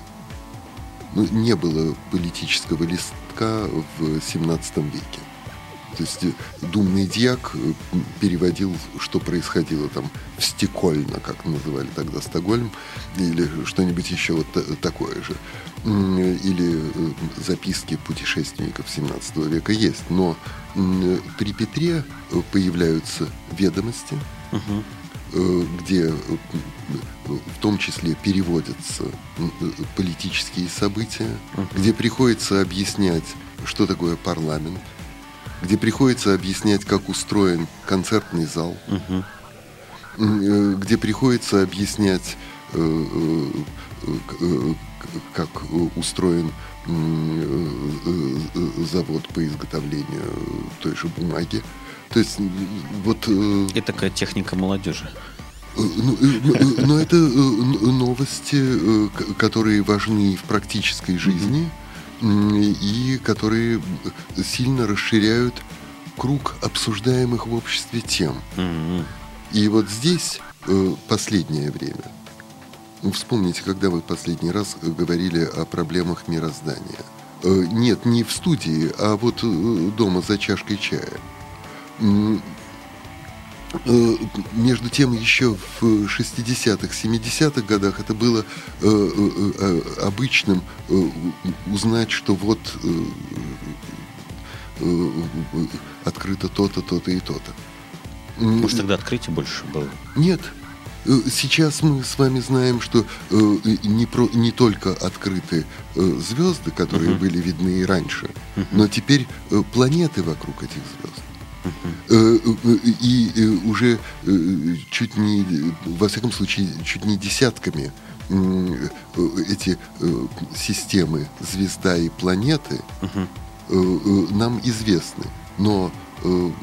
Speaker 4: Ну, не было политического листка в 17 веке. То есть думный дьяк переводил, что происходило там в Стекольно, как называли тогда Стокгольм, или что-нибудь еще вот такое же или э, записки путешественников 17 века есть, но при Петре э, появляются ведомости, угу. где в том числе переводятся политические события, угу. где приходится объяснять, что такое парламент, где приходится объяснять, как устроен концертный зал, э, где приходится объяснять, как э, устроен э, э, завод по изготовлению той же бумаги. То есть вот
Speaker 3: И такая техника молодежи.
Speaker 4: Э, Ну, но это новости, которые важны в практической жизни и которые сильно расширяют круг обсуждаемых в обществе тем. И вот здесь последнее время. Вспомните, когда вы последний раз говорили о проблемах мироздания. Э, Нет, не в студии, а вот э, дома за чашкой чая. Э, Между тем, еще в 60-х, 70-х годах это было э, обычным узнать, что вот открыто то-то, то-то и то-то.
Speaker 3: Может, тогда открытий больше было?
Speaker 4: нет. Э, Сейчас мы с вами знаем, что э, не, про, не только открыты э, звезды, которые
Speaker 3: Мгм.
Speaker 4: были видны и раньше,
Speaker 3: Мгм.
Speaker 4: но теперь э, планеты вокруг этих звезд. Э, И уже чуть не, во всяком случае, чуть не десятками эти системы звезда и планеты э, нам известны, но в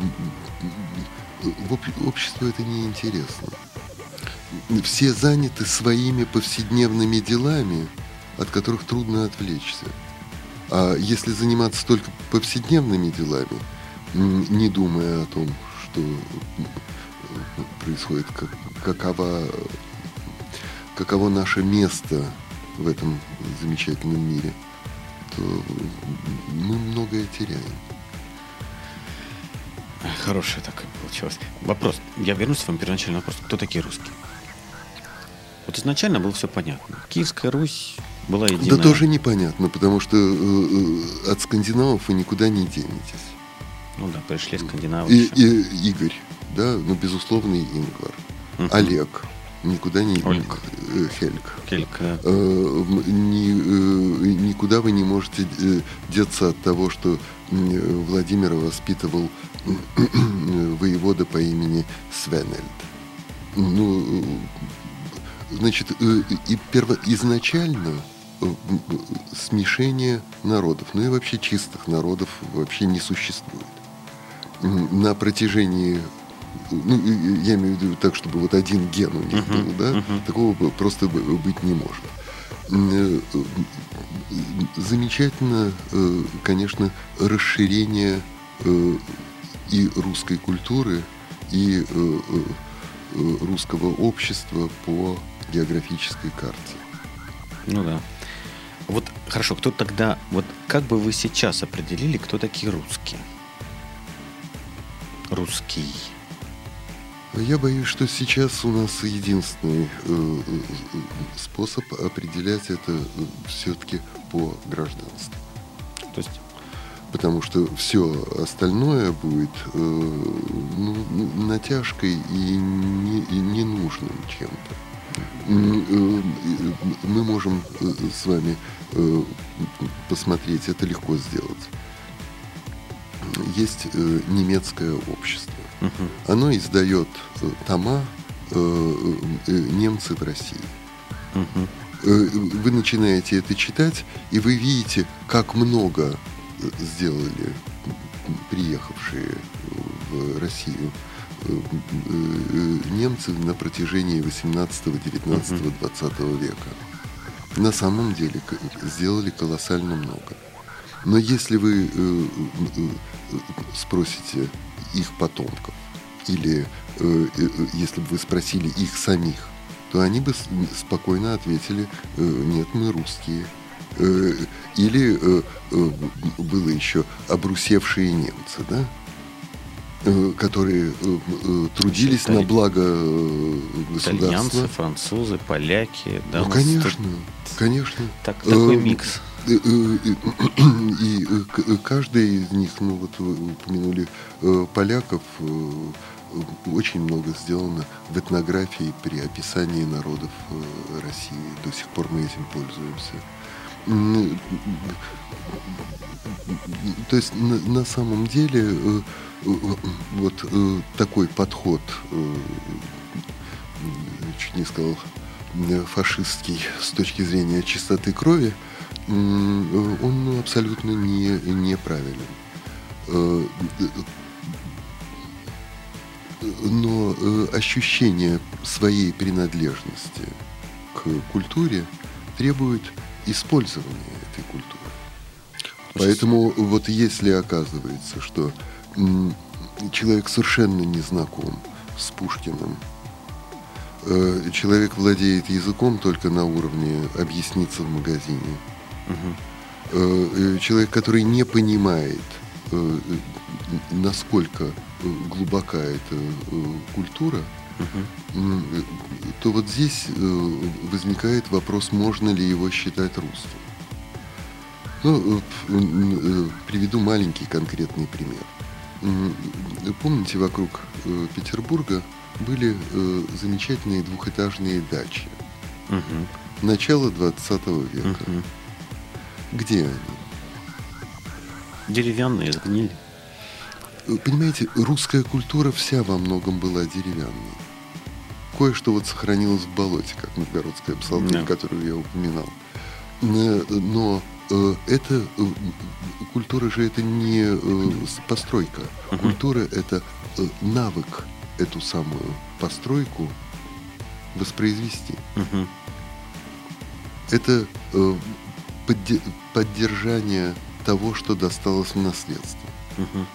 Speaker 4: об- обществу это не интересно. Все заняты своими повседневными делами, от которых трудно отвлечься. А если заниматься только повседневными делами, не думая о том, что м, происходит, как- какова, каково наше место в этом замечательном мире, то мы многое теряем.
Speaker 3: Хорошее такое получилось. Вопрос. Я вернусь к своему первоначальному вопросу. Кто такие русские? Вот изначально было все понятно. Киевская Русь была единая.
Speaker 4: Да тоже непонятно, потому что э, э, от скандинавов вы никуда не денетесь.
Speaker 3: Ну да, пришли скандинавы.
Speaker 4: И,
Speaker 3: еще.
Speaker 4: и Игорь, да, ну, безусловный Ингвар.
Speaker 3: Мгм.
Speaker 4: Олег, никуда не...
Speaker 3: Ольг.
Speaker 4: э, Хельг.
Speaker 3: Кельк, да.
Speaker 4: Э, м, ни, э, никуда вы не можете э, деться от того, что э, Владимира воспитывал э, воевода по имени Свенельд. Ну, э, значит, э, и перво- изначально э, смешение народов, ну и вообще чистых народов вообще не существует. На протяжении ну, я имею в виду так, чтобы вот один ген у них был, да, такого просто бы- быть не может. Э, Замечательно, конечно, расширение и русской культуры, и русского общества по географической карте.
Speaker 3: Ну да. Вот хорошо, кто тогда, вот как бы вы сейчас определили, кто такие русские? Русский.
Speaker 4: Я боюсь, что сейчас у нас единственный э, э, способ определять это все-таки по гражданству.
Speaker 3: То есть,
Speaker 4: Потому что все остальное будет э, ну, натяжкой и, не, и ненужным чем-то. Э, Мы можем э, с вами э, посмотреть, это легко сделать. Есть немецкое общество. Оно издает тома «Немцы в России». Вы начинаете это читать, и вы видите, как много сделали приехавшие в Россию немцы на протяжении 18, 19, 20 века. На самом деле сделали колоссально много. Но если вы э, э, э, спросите их потомков, или э, э, если бы вы спросили их самих, то они бы спокойно ответили, э, нет, мы русские. Э, Или э, э, было еще обрусевшие немцы, да? Э, которые э, э, трудились
Speaker 3: Итали-
Speaker 4: на благо э,
Speaker 3: Итальянцы,
Speaker 4: государства.
Speaker 3: французы, поляки. Да,
Speaker 4: Ну,
Speaker 3: у нас
Speaker 4: конечно, конечно.
Speaker 3: тут Так, такой
Speaker 4: Э,
Speaker 3: микс.
Speaker 4: И каждый из них, ну вот вы упомянули поляков, очень много сделано в этнографии при описании народов России. До сих пор мы этим пользуемся. То есть на, на самом деле вот э, такой подход, чуть не сказал, фашистский с точки зрения чистоты крови, он абсолютно не, неправилен. Но ощущение своей принадлежности к культуре требует использования этой культуры. Поэтому вот если оказывается, что человек совершенно не знаком с Пушкиным, э, человек владеет языком только на уровне объясниться в магазине, угу. человек, который не понимает, насколько глубока эта культура, угу. то вот здесь возникает вопрос, можно ли его считать русским. Ну, приведу маленький конкретный пример. Помните, вокруг э, Петербурга были э, замечательные двухэтажные дачи. Угу. Начало 20 века. Угу. Где они?
Speaker 3: Деревянные, сгнили.
Speaker 4: Понимаете, русская культура вся во многом была деревянной. Кое-что вот сохранилось в болоте, как Новгородская псалтырь, да. которую я упоминал. Но Э, это э, культура же это не э, постройка. Культура это навык эту самую постройку воспроизвести. Это поддержание того, что досталось в наследство.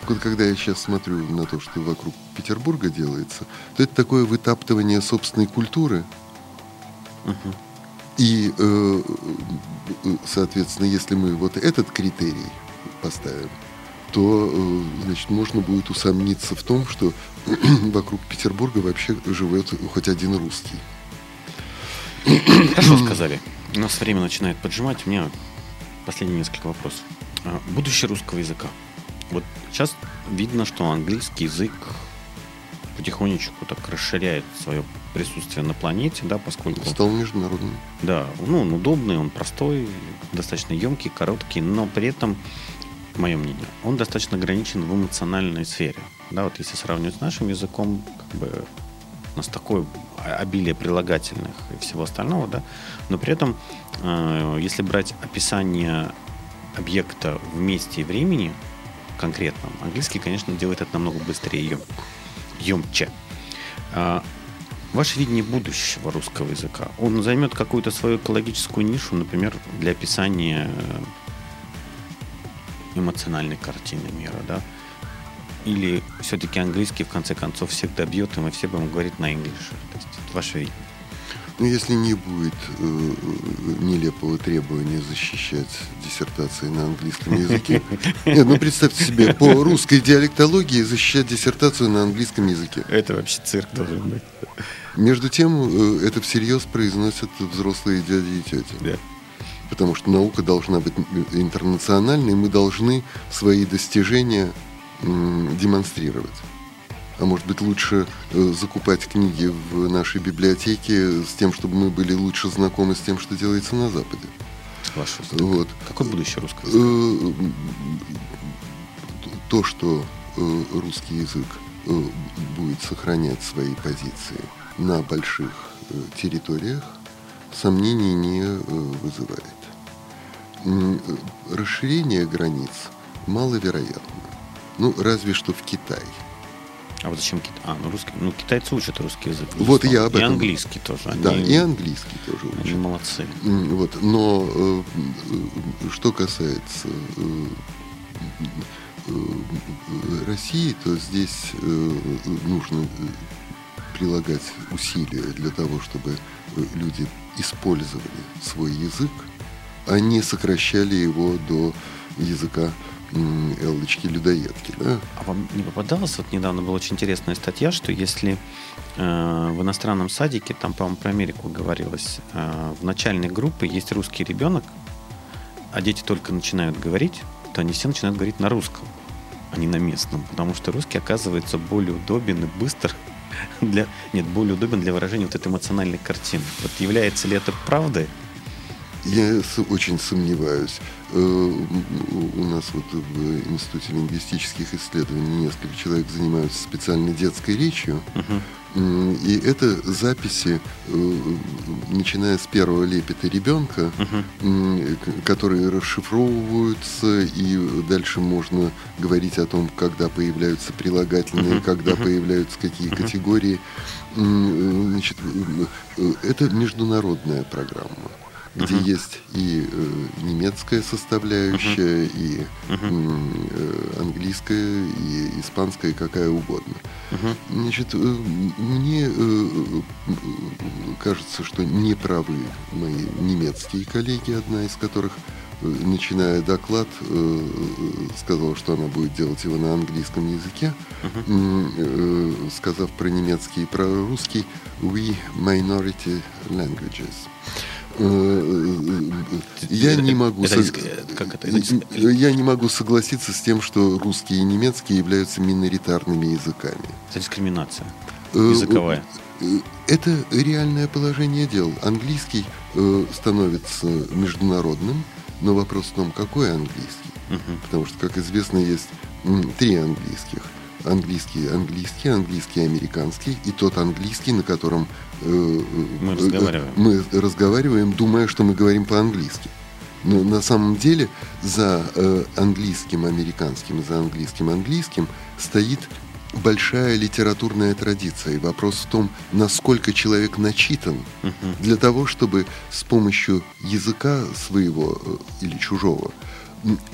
Speaker 4: Вот когда я сейчас смотрю на то, что вокруг Петербурга делается, то это такое вытаптывание собственной культуры. Uh-huh. И, э, соответственно, если мы вот этот критерий поставим, то, э, значит, можно будет усомниться в том, что вокруг Петербурга вообще живет хоть один русский.
Speaker 3: Хорошо сказали. У нас время начинает поджимать. У меня последние несколько вопросов. А, будущее русского языка. Вот сейчас видно, что английский язык потихонечку так расширяет свое присутствие на планете, да, поскольку...
Speaker 4: Стал международным.
Speaker 3: Да, ну, он удобный, он простой, достаточно емкий, короткий, но при этом, мое мнение, он достаточно ограничен в эмоциональной сфере. Да, вот если сравнивать с нашим языком, как бы у нас такое обилие прилагательных и всего остального, да, но при этом, э, если брать описание объекта в месте и времени конкретно, английский, конечно, делает это намного быстрее и емче. Ваше видение будущего русского языка, он займет какую-то свою экологическую нишу, например, для описания эмоциональной картины мира, да? Или все-таки английский в конце концов всех добьет, и мы все будем говорить на английше? То есть это ваше видение.
Speaker 4: Ну, если не будет э, нелепого требования защищать диссертации на английском языке. Нет, ну представьте себе, по русской диалектологии защищать диссертацию на английском языке.
Speaker 3: Это вообще цирк должен быть.
Speaker 4: Между тем, э, это всерьез произносят взрослые дяди и тети. Да. Потому что наука должна быть интернациональной, мы должны свои достижения демонстрировать. А может быть, лучше э, закупать книги в нашей библиотеке с тем, чтобы мы были лучше знакомы с тем, что делается на Западе.
Speaker 3: Ваше вот. Какое будущее русского языка? Э,
Speaker 4: то, что русский язык будет сохранять свои позиции на больших территориях, сомнений не вызывает. Расширение границ маловероятно. Ну, разве что в Китай –
Speaker 3: а вот зачем Китай? А, ну русский. Ну, китайцы учат русский язык.
Speaker 4: Вот я об этом.
Speaker 3: И английский тоже.
Speaker 4: Они, да, и английский тоже учат.
Speaker 3: Они молодцы.
Speaker 4: Вот, но э, что касается э, э, России, то здесь э, нужно прилагать усилия для того, чтобы люди использовали свой язык, а не сокращали его до языка Эллочки-людоедки, да?
Speaker 3: А вам не попадалось? Вот недавно была очень интересная статья, что если э, в иностранном садике, там, по-моему, про Америку говорилось, э, в начальной группе есть русский ребенок, а дети только начинают говорить, то они все начинают говорить на русском, а не на местном, потому что русский оказывается более удобен и быстр для, нет, более удобен для выражения вот этой эмоциональной картины. Вот является ли это правдой?
Speaker 4: Я очень сомневаюсь. Э, у нас вот в Институте лингвистических исследований несколько человек занимаются специально детской речью. Uh-huh. И это записи, э, начиная с первого лепета ребенка, uh-huh. которые расшифровываются, и дальше можно говорить о том, когда появляются прилагательные, uh-huh. когда uh-huh. появляются какие uh-huh. категории. Значит, это международная программа где uh-huh. есть и э, немецкая составляющая, uh-huh. и э, английская, и испанская, какая угодно. Uh-huh. Значит, э, мне э, кажется, что не правы мои немецкие коллеги, одна из которых э, начиная доклад, э, сказала, что она будет делать его на английском языке, uh-huh. сказав про немецкий и про русский «we minority languages». Я не могу... Как это? Я не могу согласиться с тем, что русский и немецкий являются миноритарными языками.
Speaker 3: Это дискриминация э, языковая.
Speaker 4: Э, это реальное положение дел. Английский э, становится международным, но вопрос в том, какой английский. Угу. Потому что, как известно, есть три английских английский, английский, английский, американский, и тот английский, на котором э,
Speaker 3: мы, разговариваем.
Speaker 4: Э, мы разговариваем, думая, что мы говорим по-английски. Но на самом деле за э, английским, американским, за английским, английским стоит большая литературная традиция. И вопрос в том, насколько человек начитан для того, чтобы с помощью языка своего э, или чужого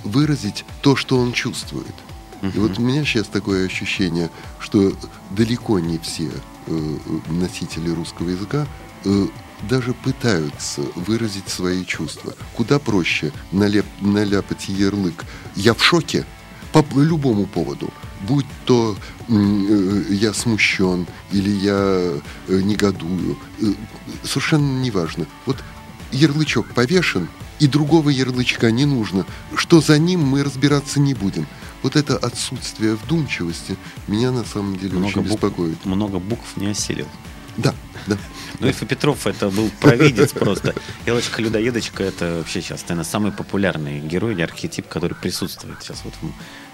Speaker 4: выразить то, что он чувствует. И вот у меня сейчас такое ощущение, что далеко не все э, носители русского языка э, даже пытаются выразить свои чувства. Куда проще налеп, наляпать ярлык «я в шоке» по любому поводу. Будь то э, я смущен или я э, негодую, э, совершенно неважно. Вот ярлычок повешен, и другого ярлычка не нужно. Что за ним, мы разбираться не будем вот это отсутствие вдумчивости меня на самом деле много очень букв, беспокоит.
Speaker 3: Много букв не осилил.
Speaker 4: Да, да.
Speaker 3: Ну, Ильфа Петров это был провидец просто. Елочка-людоедочка это вообще сейчас, наверное, самый популярный герой или архетип, который присутствует сейчас вот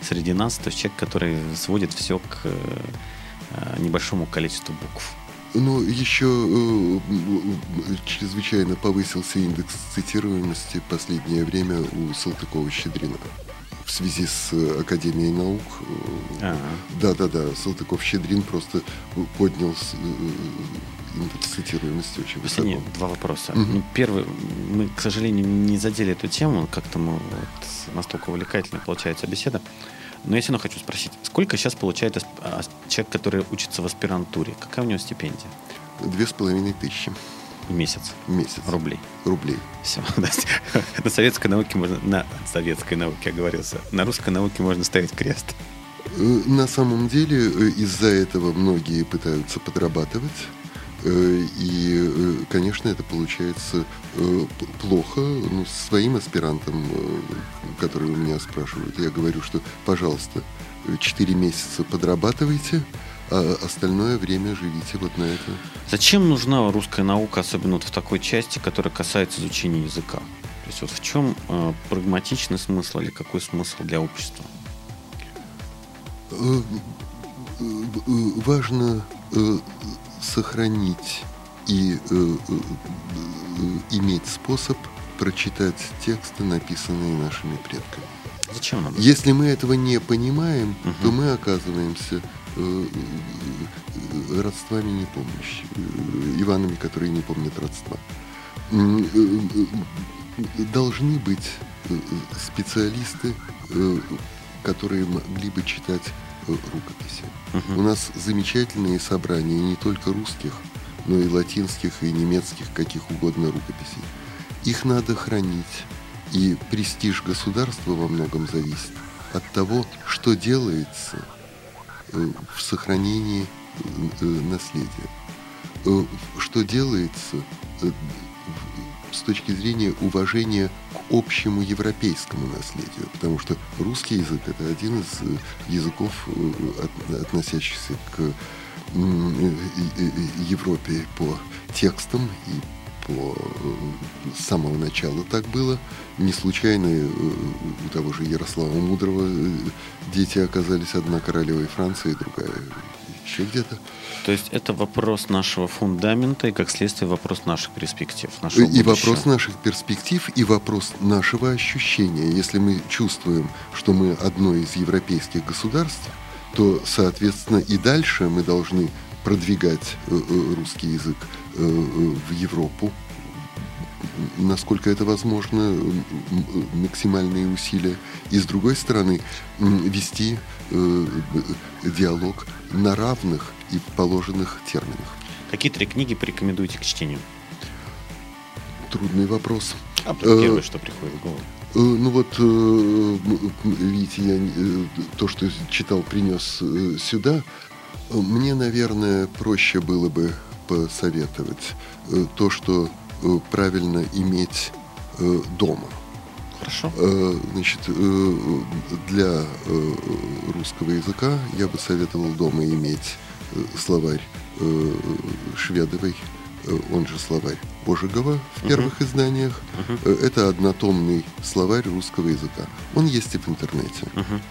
Speaker 3: среди нас. То есть человек, который сводит все к э, небольшому количеству букв.
Speaker 4: Ну, еще э, чрезвычайно повысился индекс цитируемости последнее время у Салтыкова-Щедрина в связи с э, Академией наук. Э, да-да-да, Салтыков-Щедрин просто поднял э, индекс цитируемости очень
Speaker 3: высоко. два вопроса. Угу. Ну, первый, мы, к сожалению, не задели эту тему, как-то мы вот, настолько увлекательно получается беседа. Но я все равно хочу спросить, сколько сейчас получает человек, который учится в аспирантуре? Какая у него стипендия?
Speaker 4: Две с половиной тысячи.
Speaker 3: Месяц.
Speaker 4: Месяц.
Speaker 3: Рублей.
Speaker 4: Рублей.
Speaker 3: Все. На советской науке можно... На советской науке оговорился. На русской науке можно ставить крест.
Speaker 4: Э, на самом деле э, из-за этого многие пытаются подрабатывать. Э, и, конечно, это получается плохо. Ну, своим аспирантам, которые у меня спрашивают, я говорю, что, пожалуйста, 4 месяца подрабатывайте, а остальное время живите вот на это.
Speaker 3: Зачем нужна русская наука, особенно вот в такой части, которая касается изучения языка? То есть вот в чем э, прагматичный смысл или какой смысл для общества?
Speaker 4: Э, э, важно э, сохранить и иметь способ прочитать тексты, написанные нашими предками.
Speaker 3: Зачем нам?
Speaker 4: Если мы этого не понимаем, угу. то мы оказываемся Э, э, родствами не помнишь, э, Иванами, которые не помнят родства. Должны быть специалисты, которые могли бы читать рукописи. У нас замечательные собрания не только русских, но и латинских, и немецких, каких угодно рукописей. Их надо хранить, и престиж государства во многом зависит от того, что делается – Э, в сохранении э, наследия. Э, что делается с точки зрения уважения к общему европейскому наследию, потому что русский язык – это один из языков, относящихся к Европе по текстам и по с самого начала так было. Не случайно у того же Ярослава Мудрого дети оказались одна королевой Франции, другая еще где-то.
Speaker 3: То есть это вопрос нашего фундамента и, как следствие, вопрос наших перспектив. Нашего
Speaker 4: и будущего. вопрос наших перспектив, и вопрос нашего ощущения. Если мы чувствуем, что мы одно из европейских государств, то, соответственно, и дальше мы должны продвигать э, э, русский язык э, в Европу, насколько это возможно, максимальные усилия. И с другой стороны, вести диалог на равных и положенных терминах.
Speaker 3: Какие три книги порекомендуете к чтению?
Speaker 4: Трудный вопрос.
Speaker 3: А первое, что приходит в голову?
Speaker 4: Ну вот, видите, я то, что читал, принес сюда. Мне, наверное, проще было бы посоветовать э, то, что э, правильно иметь э, дома.
Speaker 3: Хорошо.
Speaker 4: Значит, для русского языка я бы советовал дома иметь словарь Шведовой, он же словарь Божигова в первых uh-huh. изданиях. Uh-huh. Это однотомный словарь русского языка. Он есть и в интернете. Uh-huh.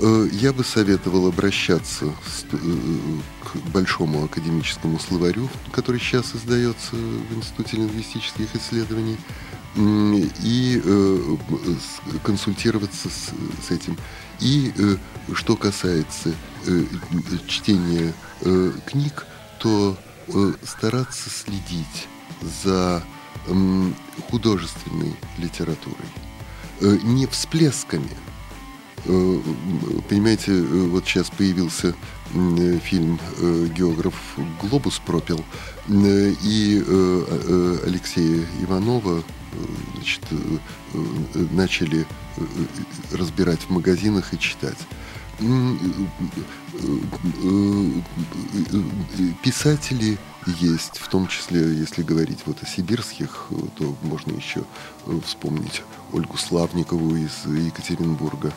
Speaker 4: Э, я бы советовал обращаться э, к большому академическому словарю, который сейчас издается в Институте лингвистических исследований, и э, консультироваться с, этим. И что касается чтения книг, то стараться следить за художественной литературой. Не всплесками, понимаете, э, вот сейчас появился э, фильм «Географ Глобус пропил», и Алексея Иванова значит, начали разбирать в магазинах и читать. Писатели есть, в том числе, если говорить вот о сибирских, то можно еще вспомнить Ольгу Славникову из Екатеринбурга,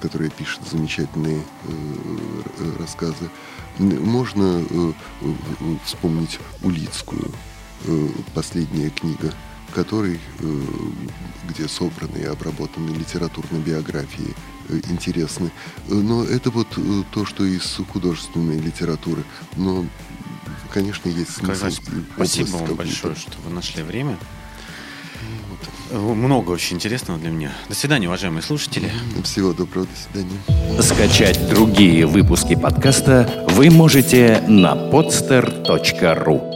Speaker 4: которая пишет замечательные э, рассказы. Можно э, вспомнить Улицкую, э, последняя книга которой, где собраны и обработаны литературные биографии, интересны. Но это вот то, что из художественной литературы. Но, конечно, есть
Speaker 3: смысл. Спасибо вам большое, что вы нашли время. Много очень интересного для меня. До свидания, уважаемые слушатели.
Speaker 4: Всего доброго, до свидания.
Speaker 1: Скачать другие выпуски подкаста вы можете на podster.ru